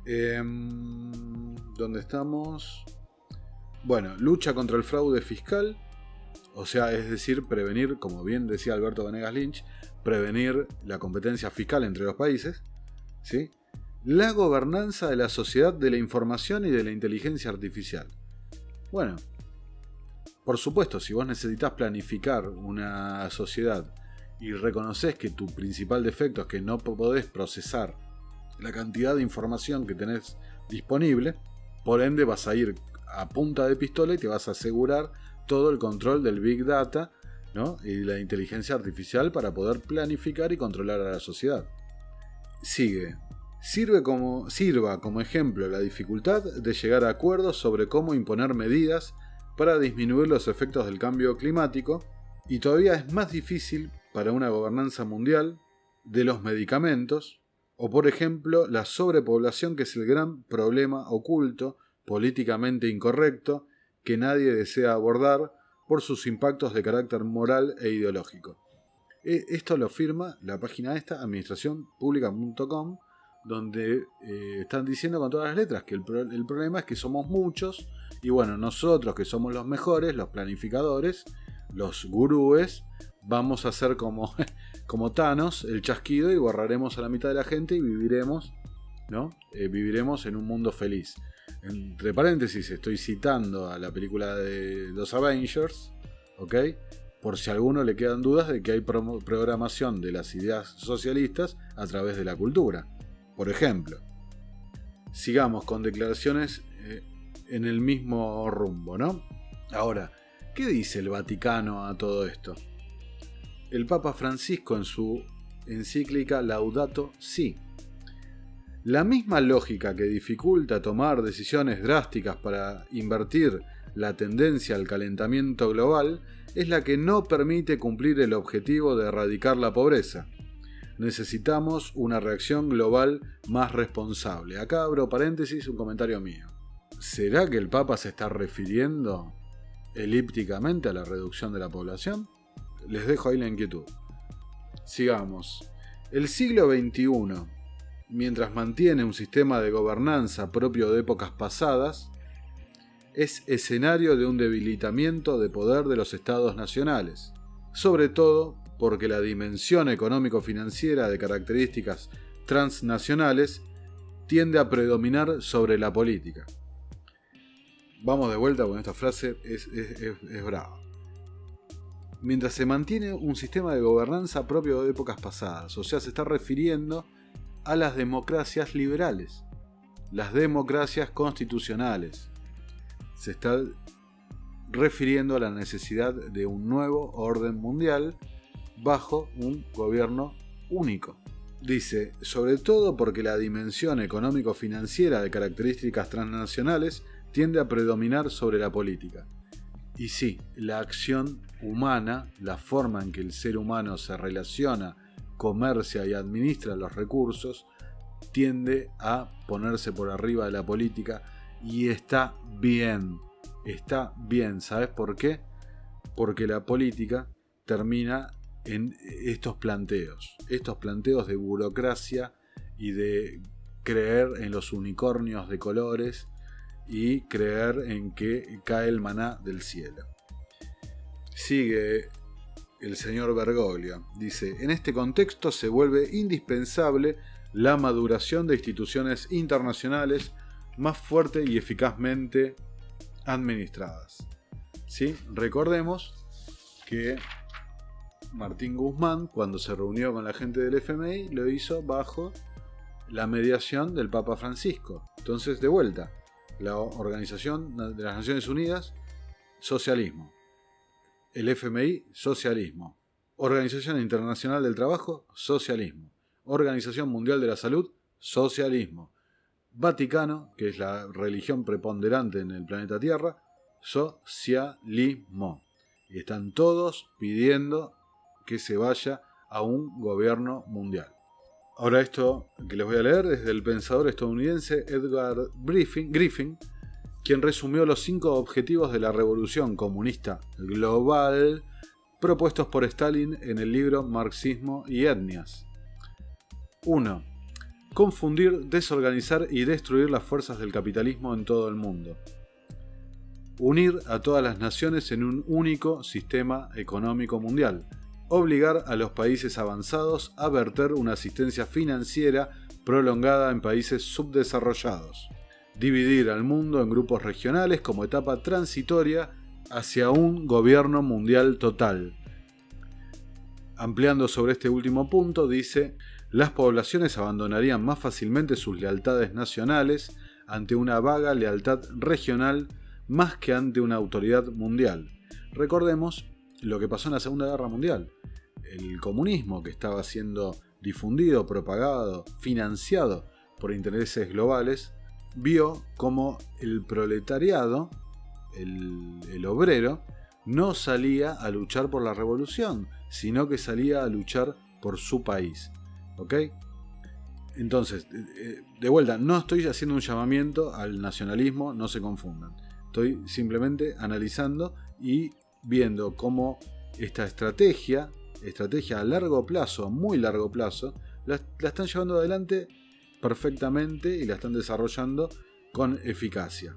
Em, ¿Dónde estamos? Bueno, lucha contra el fraude fiscal, o sea, es decir, prevenir, como bien decía Alberto Venegas Lynch, prevenir la competencia fiscal entre los países. ¿sí? La gobernanza de la sociedad de la información y de la inteligencia artificial. Bueno, por supuesto, si vos necesitas planificar una sociedad y reconoces que tu principal defecto es que no podés procesar la cantidad de información que tenés disponible, por ende vas a ir a punta de pistola y te vas a asegurar todo el control del Big Data y la inteligencia artificial para poder planificar y controlar a la sociedad. Sigue. Sirve como, sirva como ejemplo la dificultad de llegar a acuerdos sobre cómo imponer medidas para disminuir los efectos del cambio climático y todavía es más difícil para una gobernanza mundial de los medicamentos o por ejemplo la sobrepoblación que es el gran problema oculto, políticamente incorrecto, que nadie desea abordar por sus impactos de carácter moral e ideológico. E, esto lo firma la página esta, administraciónpublica.com, donde eh, están diciendo con todas las letras que el, problema es que somos muchos y bueno, nosotros que somos los mejores, los planificadores, los gurúes, vamos a hacer como, como Thanos, el chasquido y borraremos a la mitad de la gente y viviremos, ¿no? Eh, viviremos en un mundo feliz. Entre paréntesis, estoy citando a la película de los Avengers, ¿ok? Por si a alguno le quedan dudas de que hay programación de las ideas socialistas a través de la cultura. Por ejemplo, sigamos con declaraciones eh, en el mismo rumbo, ¿no? Ahora, ¿qué dice el Vaticano a todo esto? El Papa Francisco en su encíclica Laudato Si la misma lógica que dificulta tomar decisiones drásticas para invertir la tendencia al calentamiento global es la que no permite cumplir el objetivo de erradicar la pobreza. Necesitamos una reacción global más responsable. Acá abro paréntesis un comentario mío. ¿Será que el Papa se está refiriendo elípticamente a la reducción de la población? Les dejo ahí la inquietud. Sigamos. El siglo XXI mientras mantiene un sistema de gobernanza propio de épocas pasadas, es escenario de un debilitamiento de poder de los estados nacionales, sobre todo porque la dimensión económico-financiera de características transnacionales tiende a predominar sobre la política. Vamos de vuelta con esta frase, es, es brava. Mientras se mantiene un sistema de gobernanza propio de épocas pasadas, o sea, se está refiriendo a las democracias liberales, las democracias constitucionales. Se está refiriendo a la necesidad de un nuevo orden mundial bajo un gobierno único. Dice, sobre todo porque la dimensión económico-financiera de características transnacionales tiende a predominar sobre la política. Y sí, la acción humana, la forma en que el ser humano se relaciona comercia y administra los recursos, tiende a ponerse por arriba de la política y está bien, está bien, ¿sabes por qué? Porque la política termina en estos planteos, estos planteos de burocracia y de creer en los unicornios de colores y creer en que cae el maná del cielo. Sigue el señor Bergoglio. Dice, en este contexto se vuelve indispensable la maduración de instituciones internacionales más fuerte y eficazmente administradas. ¿Sí? Recordemos que Martín Guzmán, cuando se reunió con la gente del FMI, lo hizo bajo la mediación del Papa Francisco. Entonces, de vuelta, la Organización de las Naciones Unidas, socialismo el FMI, socialismo. Organización Internacional del Trabajo, socialismo. Organización Mundial de la Salud, socialismo. Vaticano, que es la religión preponderante en el planeta Tierra, socialismo. Y están todos pidiendo que se vaya a un gobierno mundial. Ahora esto que les voy a leer es del pensador estadounidense Edgar Griffin, quien resumió los cinco objetivos de la revolución comunista global propuestos por Stalin en el libro Marxismo y Etnias. 1. Confundir, desorganizar y destruir las fuerzas del capitalismo en todo el mundo. Unir a todas las naciones en un único sistema económico mundial. Obligar a los países avanzados a verter una asistencia financiera prolongada en países subdesarrollados. Dividir al mundo en grupos regionales como etapa transitoria hacia un gobierno mundial total. Ampliando sobre este último punto, dice, las poblaciones abandonarían más fácilmente sus lealtades nacionales ante una vaga lealtad regional más que ante una autoridad mundial. Recordemos lo que pasó en la Segunda Guerra Mundial. El comunismo que estaba siendo difundido, propagado, financiado por intereses globales, vio como el proletariado el, obrero no salía a luchar por la revolución, sino que salía a luchar por su país. ¿Ok? Entonces, de vuelta, no estoy haciendo un llamamiento al nacionalismo, no se confundan. Estoy simplemente analizando y viendo cómo esta estrategia, estrategia a largo plazo, muy largo plazo, la, están llevando adelante perfectamente y la están desarrollando con eficacia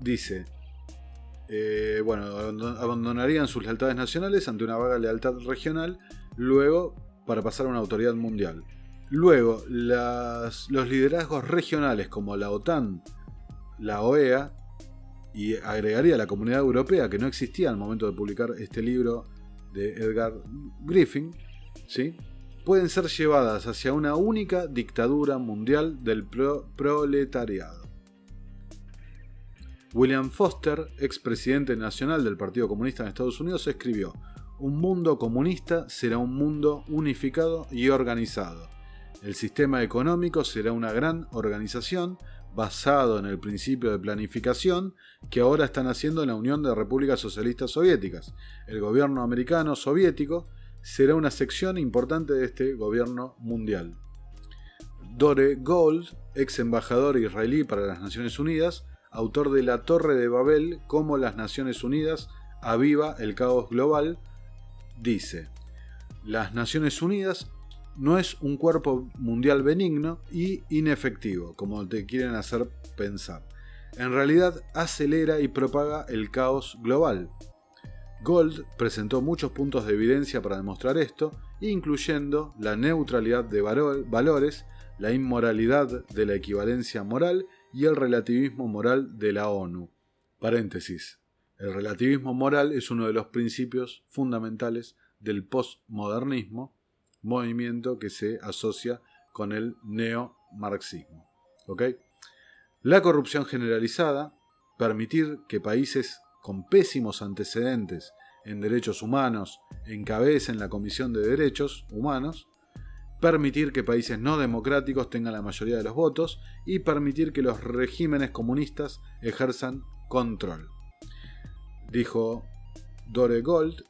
dice, eh, bueno, abandonarían sus lealtades nacionales ante una vaga lealtad regional, luego para pasar a una autoridad mundial. Luego, los liderazgos regionales como la OTAN, la OEA, y agregaría la Comunidad Europea, que no existía al momento de publicar este libro de Edgar Griffin, ¿sí? pueden ser llevadas hacia una única dictadura mundial del proletariado. William Foster, expresidente nacional del Partido Comunista en Estados Unidos, escribió, Un mundo comunista será un mundo unificado y organizado. El sistema económico será una gran organización basado en el principio de planificación que ahora están haciendo en la Unión de Repúblicas Socialistas Soviéticas. El gobierno americano soviético será una sección importante de este gobierno mundial. Dore Gold, ex embajador israelí para las Naciones Unidas, autor de La Torre de Babel, cómo las Naciones Unidas aviva el caos global, dice, las Naciones Unidas no es un cuerpo mundial benigno y inefectivo, como te quieren hacer pensar. En realidad acelera y propaga el caos global. Gold presentó muchos puntos de evidencia para demostrar esto, incluyendo la neutralidad de valores, la inmoralidad de la equivalencia moral y el relativismo moral de la ONU. Paréntesis. El relativismo moral es uno de los principios fundamentales del postmodernismo, movimiento que se asocia con el neomarxismo. La corrupción generalizada, permitir que países con pésimos antecedentes en derechos humanos encabecen la Comisión de Derechos Humanos, permitir que países no democráticos tengan la mayoría de los votos y permitir que los regímenes comunistas ejerzan control. Dijo Dore Gold,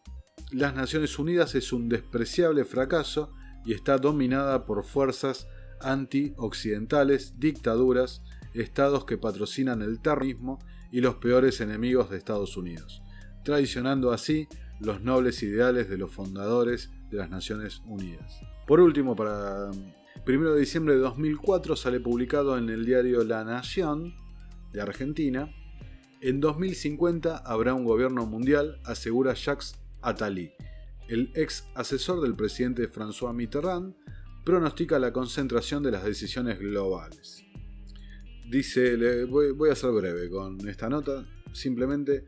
las Naciones Unidas es un despreciable fracaso y está dominada por fuerzas anti-occidentales, dictaduras, estados que patrocinan el terrorismo y los peores enemigos de Estados Unidos, traicionando así los nobles ideales de los fundadores de las Naciones Unidas. Por último, para 1 de diciembre de 2004 sale publicado en el diario La Nación de Argentina. En 2050 habrá un gobierno mundial, asegura Jacques Attali. El ex asesor del presidente François Mitterrand pronostica la concentración de las decisiones globales. Dice, voy, a ser breve con esta nota, simplemente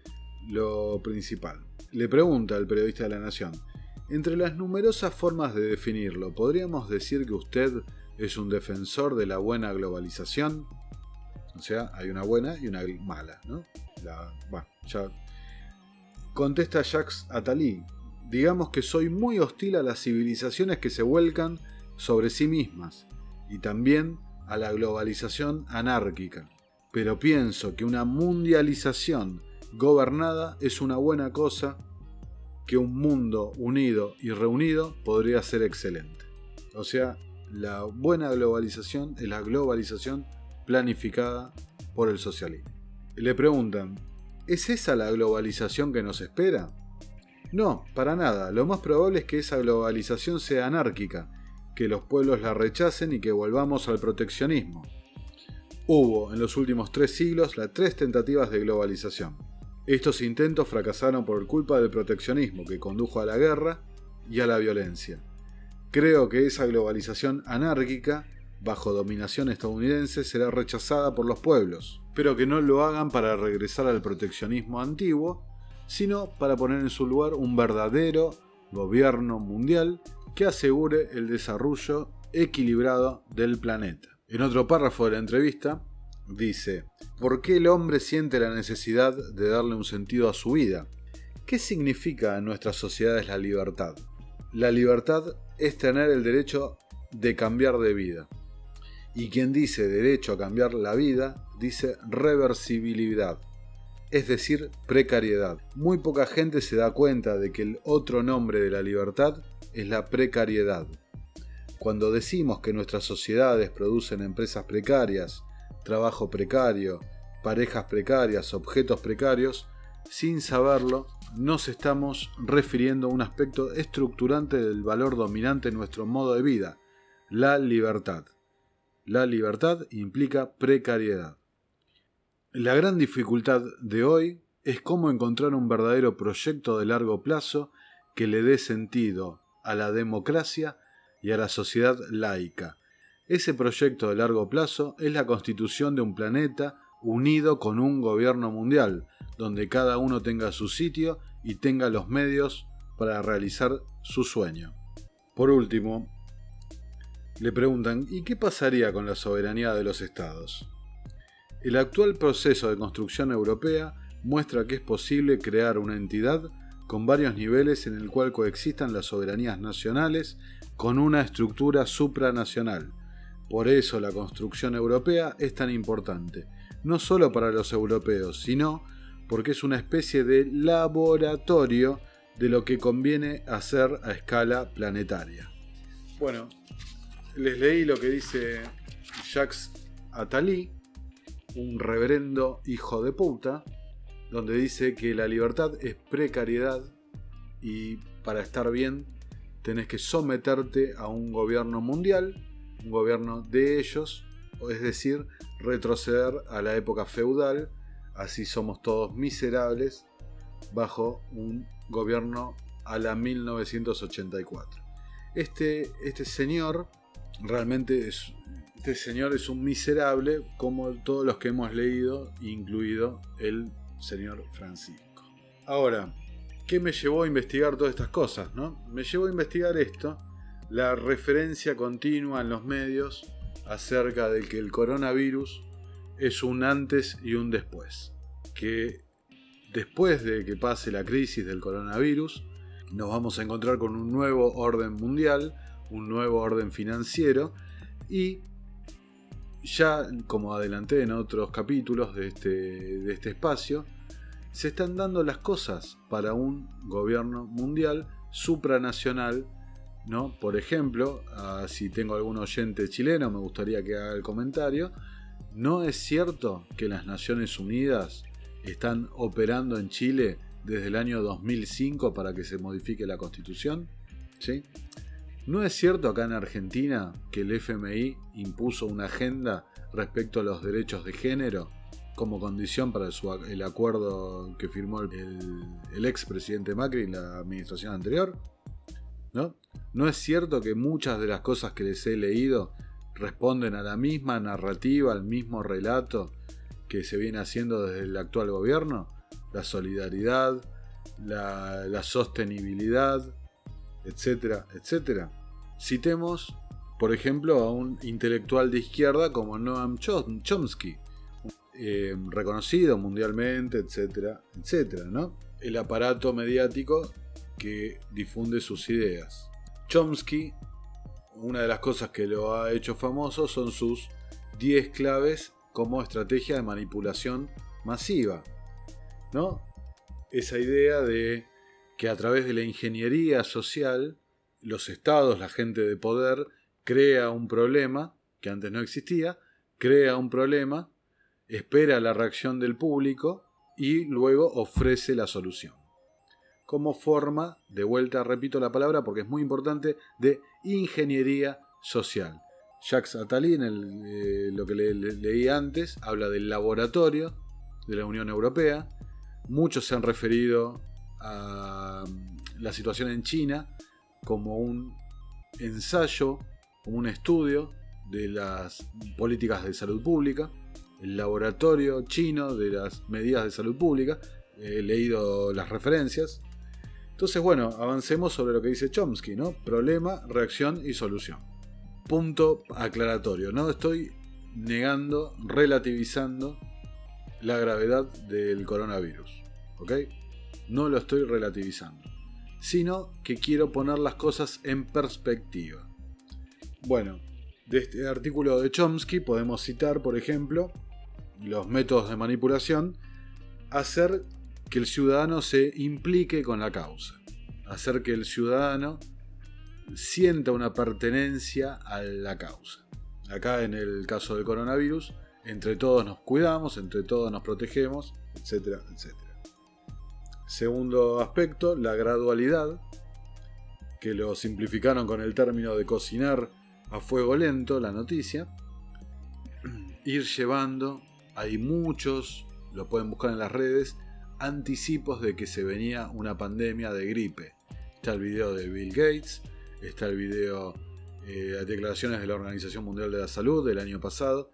lo principal. Le pregunta al periodista de La Nación, entre las numerosas formas de definirlo, ¿podríamos decir que usted es un defensor de la buena globalización? O sea, hay una buena y una mala, ¿no? bueno, ya. Contesta Jacques Attali. Digamos que soy muy hostil a las civilizaciones que se vuelcan sobre sí mismas y también a la globalización anárquica, pero pienso que una mundialización gobernada es una buena cosa, que un mundo unido y reunido podría ser excelente. O sea, la buena globalización es la globalización planificada por el socialismo. Le preguntan, ¿es esa la globalización que nos espera? No, para nada. Lo más probable es que esa globalización sea anárquica, que los pueblos la rechacen y que volvamos al proteccionismo. Hubo en los últimos tres siglos las tres tentativas de globalización. Estos intentos fracasaron por culpa del proteccionismo que condujo a la guerra y a la violencia. Creo que esa globalización anárquica, bajo dominación estadounidense, será rechazada por los pueblos, pero que no lo hagan para regresar al proteccionismo antiguo, sino para poner en su lugar un verdadero gobierno mundial que asegure el desarrollo equilibrado del planeta. En otro párrafo de la entrevista dice, ¿por qué el hombre siente la necesidad de darle un sentido a su vida? ¿Qué significa en nuestras sociedades la libertad? La libertad es tener el derecho de cambiar de vida. Y quien dice derecho a cambiar la vida, dice reversibilidad, es decir, precariedad. Muy poca gente se da cuenta de que el otro nombre de la libertad es la precariedad. Cuando decimos que nuestras sociedades producen empresas precarias, trabajo precario, parejas precarias, objetos precarios, sin saberlo, nos estamos refiriendo a un aspecto estructurante del valor dominante en nuestro modo de vida, la libertad. La libertad implica precariedad. La gran dificultad de hoy es cómo encontrar un verdadero proyecto de largo plazo que le dé sentido a la democracia y a la sociedad laica. Ese proyecto de largo plazo es la constitución de un planeta unido con un gobierno mundial, donde cada uno tenga su sitio y tenga los medios para realizar su sueño. Por último, le preguntan, ¿y qué pasaría con la soberanía de los estados? El actual proceso de construcción europea muestra que es posible crear una entidad con varios niveles en el cual coexistan las soberanías nacionales con una estructura supranacional. Por eso la construcción europea es tan importante, no solo para los europeos, sino porque es una especie de laboratorio de lo que conviene hacer a escala planetaria. Bueno, les leí lo que dice Jacques Attali, un reverendo hijo de puta, donde dice que la libertad es precariedad y para estar bien tenés que someterte a un gobierno mundial, un gobierno de ellos, es decir, retroceder a la época feudal, así somos todos miserables bajo un gobierno a la 1984. Este, este señor realmente es, este señor es un miserable como todos los que hemos leído, incluido el señor Francisco. Ahora, ¿qué me llevó a investigar todas estas cosas? No? Me llevó a investigar esto, la referencia continua en los medios acerca de que el coronavirus es un antes y un después. Que después de que pase la crisis del coronavirus, nos vamos a encontrar con un nuevo orden mundial, un nuevo orden financiero y ya como adelanté en otros capítulos de este, de este espacio, se están dando las cosas para un gobierno mundial supranacional. ¿no? Por ejemplo, ah, si tengo algún oyente chileno, me gustaría que haga el comentario. ¿No es cierto que las Naciones Unidas están operando en Chile desde el año 2005 para que se modifique la constitución? ¿Sí? ¿No es cierto acá en Argentina que el FMI impuso una agenda respecto a los derechos de género como condición para el acuerdo que firmó el, el expresidente Macri en la administración anterior? ¿No? ¿No es cierto que muchas de las cosas que les he leído responden a la misma narrativa, al mismo relato que se viene haciendo desde el actual gobierno? La solidaridad, la, la sostenibilidad, etcétera, etcétera. Citemos, por ejemplo, a un intelectual de izquierda como Noam Chomsky, eh, reconocido mundialmente, etcétera, etcétera, ¿no? El aparato mediático que difunde sus ideas. Chomsky, una de las cosas que lo ha hecho famoso son sus 10 claves como estrategia de manipulación masiva. ¿No? Esa idea de que a través de la ingeniería social, los estados, la gente de poder, crea un problema que antes no existía, crea un problema, espera la reacción del público y luego ofrece la solución. Como forma, de vuelta repito la palabra porque es muy importante, de ingeniería social. Jacques Attali, en eh, lo que leí antes, habla del laboratorio de la Unión Europea. Muchos se han referido a la situación en China como un ensayo, como un estudio de las políticas de salud pública, el laboratorio chino de las medidas de salud pública. He leído las referencias. Entonces, bueno, avancemos sobre lo que dice Chomsky, ¿no? Problema, reacción y solución punto aclaratorio. No estoy negando, relativizando la gravedad del coronavirus. ¿Ok? No lo estoy relativizando. Sino que quiero poner las cosas en perspectiva. Bueno, de este artículo de Chomsky podemos citar, por ejemplo, los métodos de manipulación, hacer que el ciudadano se implique con la causa, hacer que el ciudadano sienta una pertenencia a la causa. Acá en el caso del coronavirus, entre todos nos cuidamos, entre todos nos protegemos, etcétera, etcétera. Segundo aspecto, la gradualidad, que lo simplificaron con el término de cocinar a fuego lento la noticia. Ir llevando, hay muchos, lo pueden buscar en las redes, anticipos de que se venía una pandemia de gripe. Está el video de Bill Gates, está el video eh, declaraciones de la Organización Mundial de la Salud del año pasado,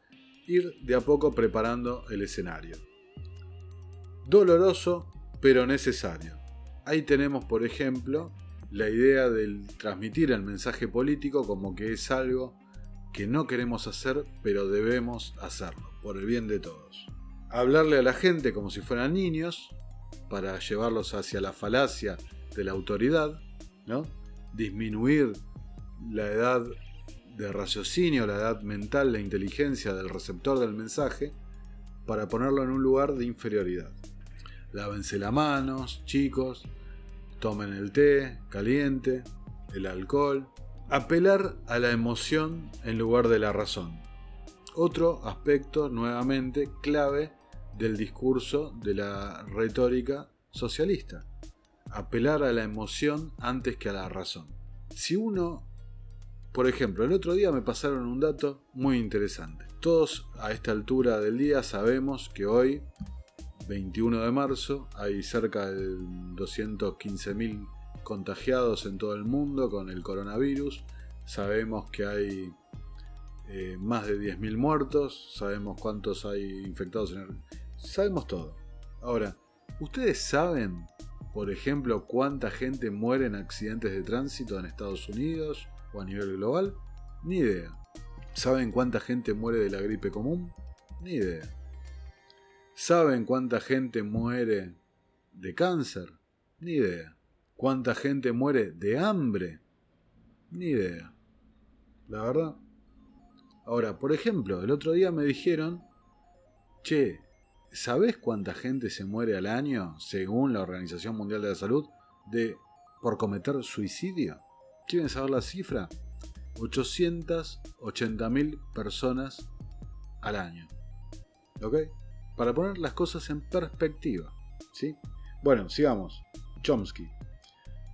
ir de a poco preparando el escenario. Doloroso, pero necesario. Ahí tenemos, por ejemplo, la idea de transmitir el mensaje político como que es algo que no queremos hacer, pero debemos hacerlo, por el bien de todos. Hablarle a la gente como si fueran niños, para llevarlos hacia la falacia de la autoridad, ¿no? disminuir la edad de raciocinio, la edad mental, la inteligencia del receptor del mensaje, para ponerlo en un lugar de inferioridad. Lávense las manos, chicos, tomen el té caliente, el alcohol. Apelar a la emoción en lugar de la razón. Otro aspecto nuevamente clave del discurso de la retórica socialista apelar a la emoción antes que a la razón. Si uno, por ejemplo, el otro día me pasaron un dato muy interesante. Todos a esta altura del día sabemos que hoy, 21 de marzo, hay cerca de 215.000 contagiados en todo el mundo con el coronavirus. Sabemos que hay eh, más de 10.000 muertos, sabemos cuántos hay infectados en el... Sabemos todo. Ahora, ¿ustedes saben por ejemplo, cuánta gente muere en accidentes de tránsito en Estados Unidos o a nivel global? Ni idea. ¿Saben cuánta gente muere de la gripe común? Ni idea. ¿Saben cuánta gente muere de cáncer? Ni idea. ¿Cuánta gente muere de hambre? Ni idea. La verdad. Ahora, por ejemplo, el otro día me dijeron, che, ¿Sabés cuánta gente se muere al año, según la Organización Mundial de la Salud, de por cometer suicidio? ¿Quieren saber la cifra? 880.000 personas al año. ¿Ok? Para poner las cosas en perspectiva. ¿Sí? Bueno, sigamos. Chomsky.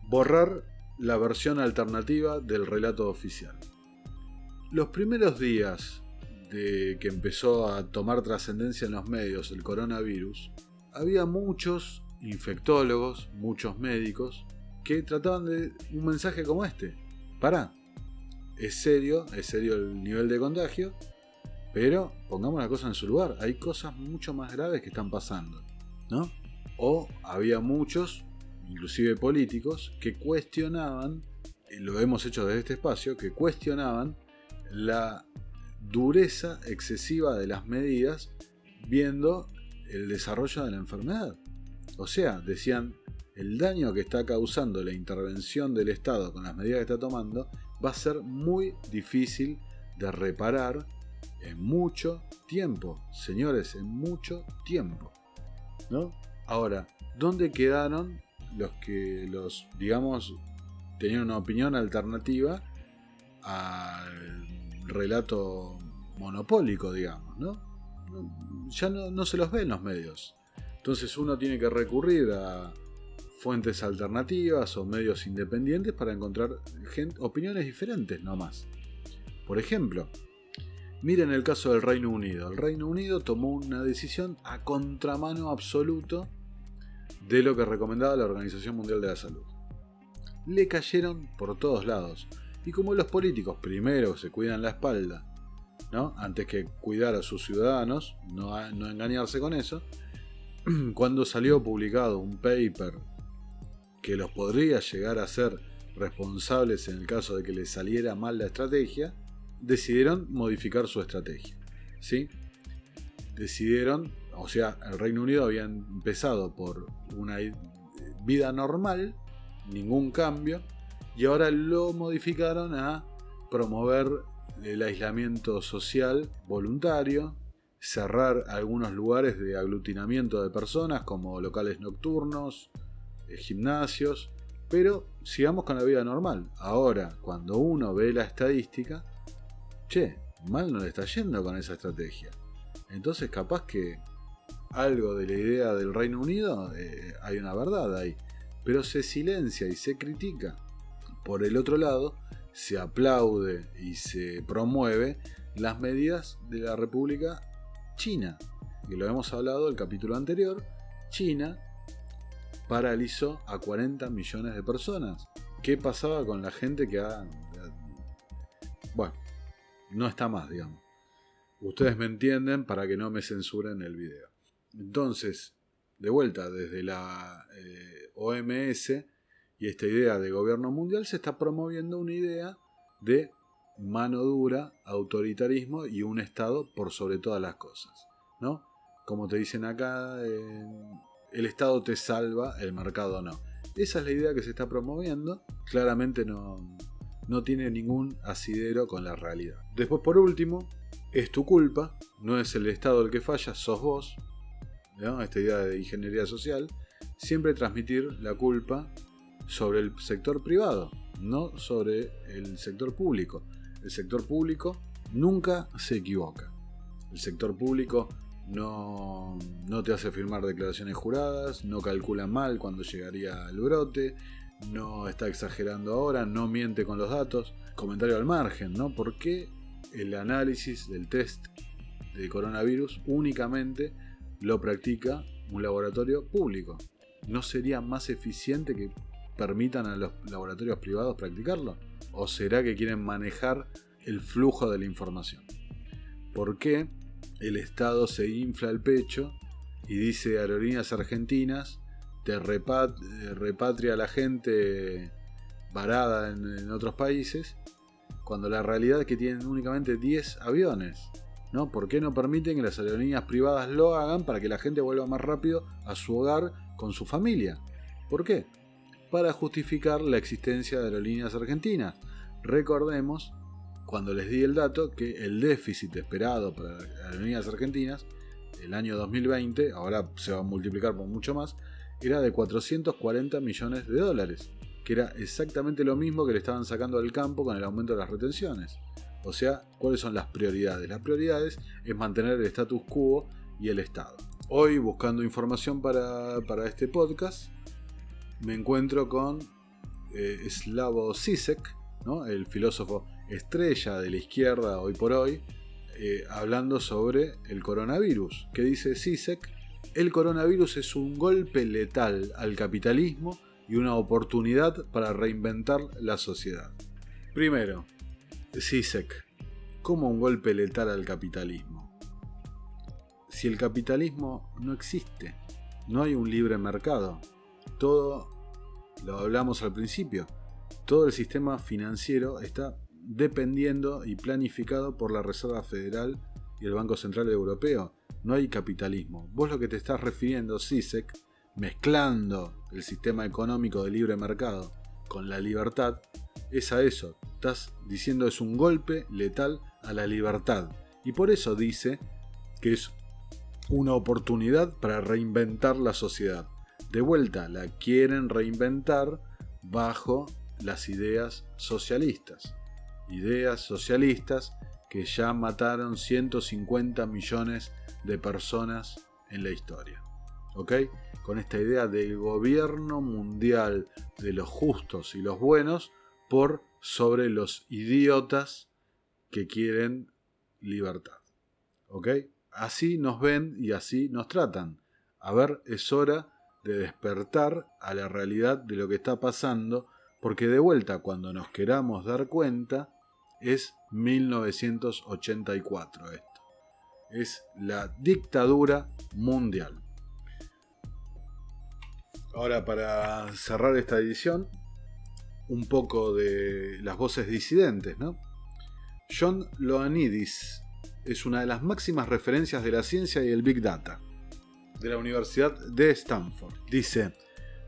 Borrar la versión alternativa del relato oficial. Los primeros días que empezó a tomar trascendencia en los medios el coronavirus, había muchos infectólogos, muchos médicos, que trataban de un mensaje como este. Pará, es serio, es serio el nivel de contagio, pero pongamos la cosa en su lugar. Hay cosas mucho más graves que están pasando, ¿no? O había muchos, inclusive políticos, que cuestionaban, y lo hemos hecho desde este espacio, que cuestionaban la dureza excesiva de las medidas viendo el desarrollo de la enfermedad. O sea, decían, el daño que está causando la intervención del Estado con las medidas que está tomando va a ser muy difícil de reparar en mucho tiempo, señores, en mucho tiempo. ¿No? Ahora, ¿dónde quedaron los que los, digamos, tenían una opinión alternativa al relato monopólico, digamos, ¿no? Ya no, se los ve en los medios. Entonces uno tiene que recurrir a fuentes alternativas o medios independientes para encontrar opiniones diferentes nomás. Por ejemplo, miren el caso del Reino Unido. El Reino Unido tomó una decisión a contramano absoluto de lo que recomendaba la Organización Mundial de la Salud. Le cayeron por todos lados. Y como los políticos primero se cuidan la espalda, ¿no? antes que cuidar a sus ciudadanos, no, no engañarse con eso, cuando salió publicado un paper que los podría llegar a ser responsables en el caso de que les saliera mal la estrategia, decidieron modificar su estrategia. ¿sí? Decidieron, o sea, el Reino Unido había empezado por una vida normal, ningún cambio, y ahora lo modificaron a promover el aislamiento social voluntario, cerrar algunos lugares de aglutinamiento de personas como locales nocturnos, eh, gimnasios, pero sigamos con la vida normal. Ahora, cuando uno ve la estadística, che, mal no le está yendo con esa estrategia. Entonces capaz que algo de la idea del Reino Unido eh, hay una verdad ahí, pero se silencia y se critica. Por el otro lado, se aplaude y se promueve las medidas de la República China, que lo hemos hablado el capítulo anterior. China paralizó a 40 millones de personas. ¿Qué pasaba con la gente que ha... Bueno, no está más, digamos. Ustedes me entienden para que no me censuren el video. Entonces, de vuelta, desde la eh, OMS y esta idea de gobierno mundial se está promoviendo una idea de mano dura, autoritarismo y un Estado por sobre todas las cosas. ¿no? Como te dicen acá, eh, el Estado te salva, el mercado no. Esa es la idea que se está promoviendo. Claramente no, no tiene ningún asidero con la realidad. Después, por último, es tu culpa, no es el Estado el que falla, sos vos. Esta idea de ingeniería social. Siempre transmitir la culpa sobre el sector privado, no sobre el sector público. El sector público nunca se equivoca. El sector público no, no te hace firmar declaraciones juradas, no calcula mal cuando llegaría el brote, no está exagerando ahora, no miente con los datos. Comentario al margen, ¿no? ¿Por qué el análisis del test de coronavirus únicamente lo practica un laboratorio público? ¿No sería más eficiente que permitan a los laboratorios privados practicarlo? ¿O será que quieren manejar el flujo de la información? ¿Por qué el Estado se infla el pecho y dice aerolíneas argentinas, te repatria a la gente varada en, otros países, cuando la realidad es que tienen únicamente 10 aviones? ¿no? ¿Por qué no permiten que las aerolíneas privadas lo hagan para que la gente vuelva más rápido a su hogar con su familia? ¿Por qué? para justificar la existencia de aerolíneas argentinas. Recordemos, cuando les di el dato, que el déficit esperado para aerolíneas argentinas, el año 2020, ahora se va a multiplicar por mucho más, era de 440 millones de dólares, que era exactamente lo mismo que le estaban sacando al campo con el aumento de las retenciones. O sea, ¿cuáles son las prioridades? Las prioridades es mantener el status quo y el Estado. Hoy, buscando información para, para este podcast, me encuentro con eh, Slavo Zizek, el filósofo estrella de la izquierda hoy por hoy, eh, hablando sobre el coronavirus, que dice Zizek, el coronavirus es un golpe letal al capitalismo y una oportunidad para reinventar la sociedad. Primero, Zizek, ¿cómo un golpe letal al capitalismo? Si el capitalismo no existe, no hay un libre mercado, todo, lo hablamos al principio, todo el sistema financiero está dependiendo y planificado por la Reserva Federal y el Banco Central Europeo. No hay capitalismo. Vos lo que te estás refiriendo, CISEC, mezclando el sistema económico de libre mercado con la libertad, es a eso. Estás diciendo es un golpe letal a la libertad. Y por eso dice que es una oportunidad para reinventar la sociedad. De vuelta, la quieren reinventar bajo las ideas socialistas. Ideas socialistas que ya mataron 150 millones de personas en la historia. ¿Ok? Con esta idea del gobierno mundial de los justos y los buenos por sobre los idiotas que quieren libertad. ¿Ok? Así nos ven y así nos tratan. A ver, es hora de despertar a la realidad de lo que está pasando, porque de vuelta cuando nos queramos dar cuenta es 1984 esto. Es la dictadura mundial. Ahora para cerrar esta edición, un poco de las voces disidentes, ¿no? John Loanidis es una de las máximas referencias de la ciencia y el Big Data de la Universidad de Stanford. Dice,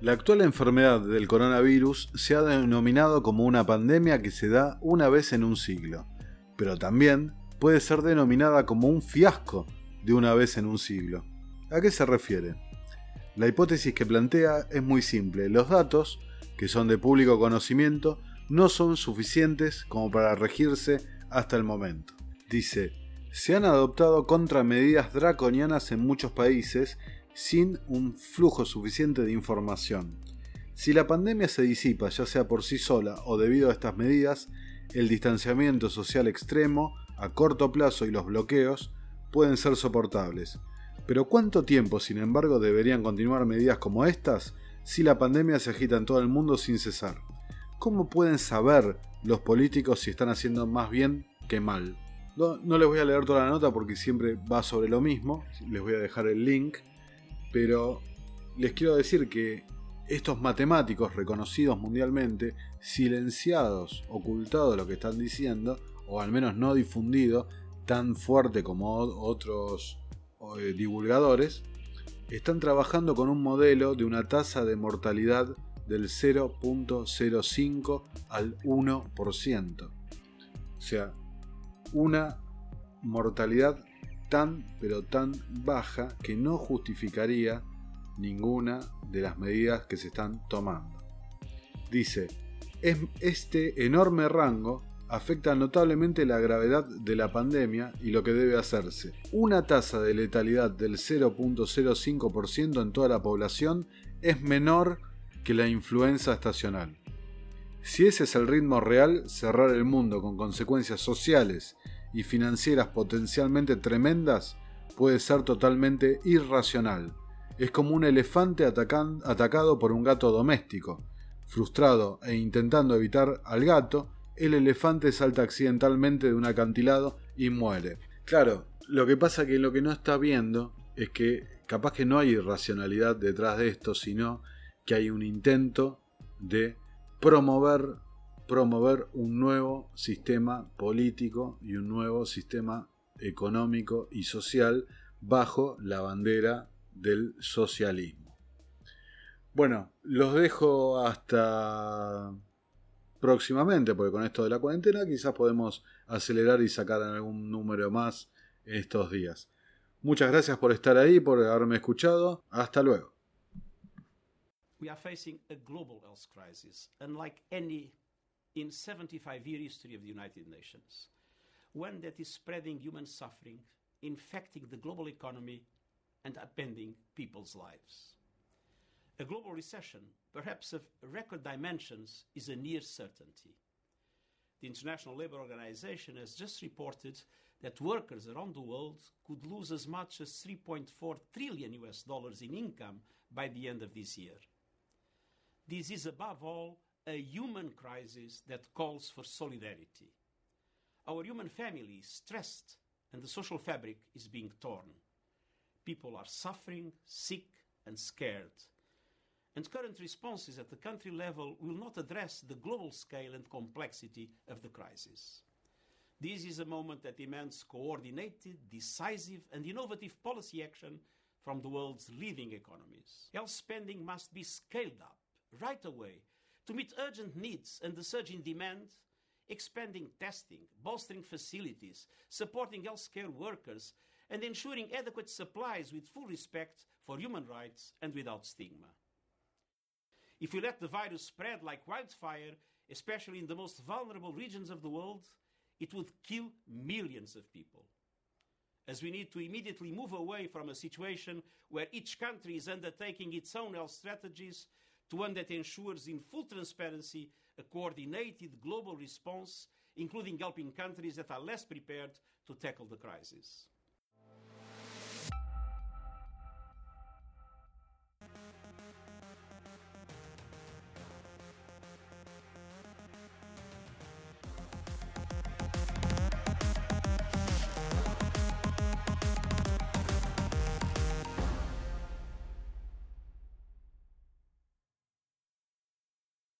la actual enfermedad del coronavirus se ha denominado como una pandemia que se da una vez en un siglo, pero también puede ser denominada como un fiasco de una vez en un siglo. ¿A qué se refiere? La hipótesis que plantea es muy simple. Los datos, que son de público conocimiento, no son suficientes como para regirse hasta el momento. Dice, se han adoptado contramedidas draconianas en muchos países sin un flujo suficiente de información. Si la pandemia se disipa ya sea por sí sola o debido a estas medidas, el distanciamiento social extremo a corto plazo y los bloqueos pueden ser soportables. Pero ¿cuánto tiempo, sin embargo, deberían continuar medidas como estas si la pandemia se agita en todo el mundo sin cesar? ¿Cómo pueden saber los políticos si están haciendo más bien que mal? No, les voy a leer toda la nota porque siempre va sobre lo mismo, les voy a dejar el link, pero les quiero decir que estos matemáticos reconocidos mundialmente, silenciados, ocultados lo que están diciendo, o al menos no difundido tan fuerte como otros eh, divulgadores, están trabajando con un modelo de una tasa de mortalidad del 0.05 al 1%. O sea, una mortalidad tan pero tan baja que no justificaría ninguna de las medidas que se están tomando. Dice, este enorme rango afecta notablemente la gravedad de la pandemia y lo que debe hacerse. Una tasa de letalidad del 0.05% en toda la población es menor que la influenza estacional. Si ese es el ritmo real, cerrar el mundo con consecuencias sociales y financieras potencialmente tremendas puede ser totalmente irracional. Es como un elefante atacado por un gato doméstico. Frustrado e intentando evitar al gato, el elefante salta accidentalmente de un acantilado y muere. Claro, lo que pasa que lo que no está viendo es que capaz que no hay irracionalidad detrás de esto, sino que hay un intento de promover, promover un nuevo sistema político y un nuevo sistema económico y social bajo la bandera del socialismo. Bueno, los dejo hasta próximamente, porque con esto de la cuarentena quizás podemos acelerar y sacar algún número más estos días. Muchas gracias por estar ahí, por haberme escuchado. Hasta luego. we are facing a global health crisis, unlike any in 75 year history of the United Nations. One that is spreading human suffering, infecting the global economy, and upending people's lives. A global recession, perhaps of record dimensions, is a near certainty. The International Labour Organization has just reported that workers around the world could lose as much as 3.4 trillion US dollars in income by the end of this year. This is above all a human crisis that calls for solidarity. Our human family is stressed and the social fabric is being torn. People are suffering, sick, and scared. And current responses at the country level will not address the global scale and complexity of the crisis. This is a moment that demands coordinated, decisive, and innovative policy action from the world's leading economies. Health spending must be scaled up right away to meet urgent needs and the surge in demand expanding testing, bolstering facilities, supporting healthcare workers, and ensuring adequate supplies with full respect for human rights and without stigma. If we let the virus spread like wildfire, especially in the most vulnerable regions of the world, it would kill millions of people. As we need to immediately move away from a situation where each country is undertaking its own health strategies to one that ensures in full transparency a coordinated global response, including helping countries that are less prepared to tackle the crisis.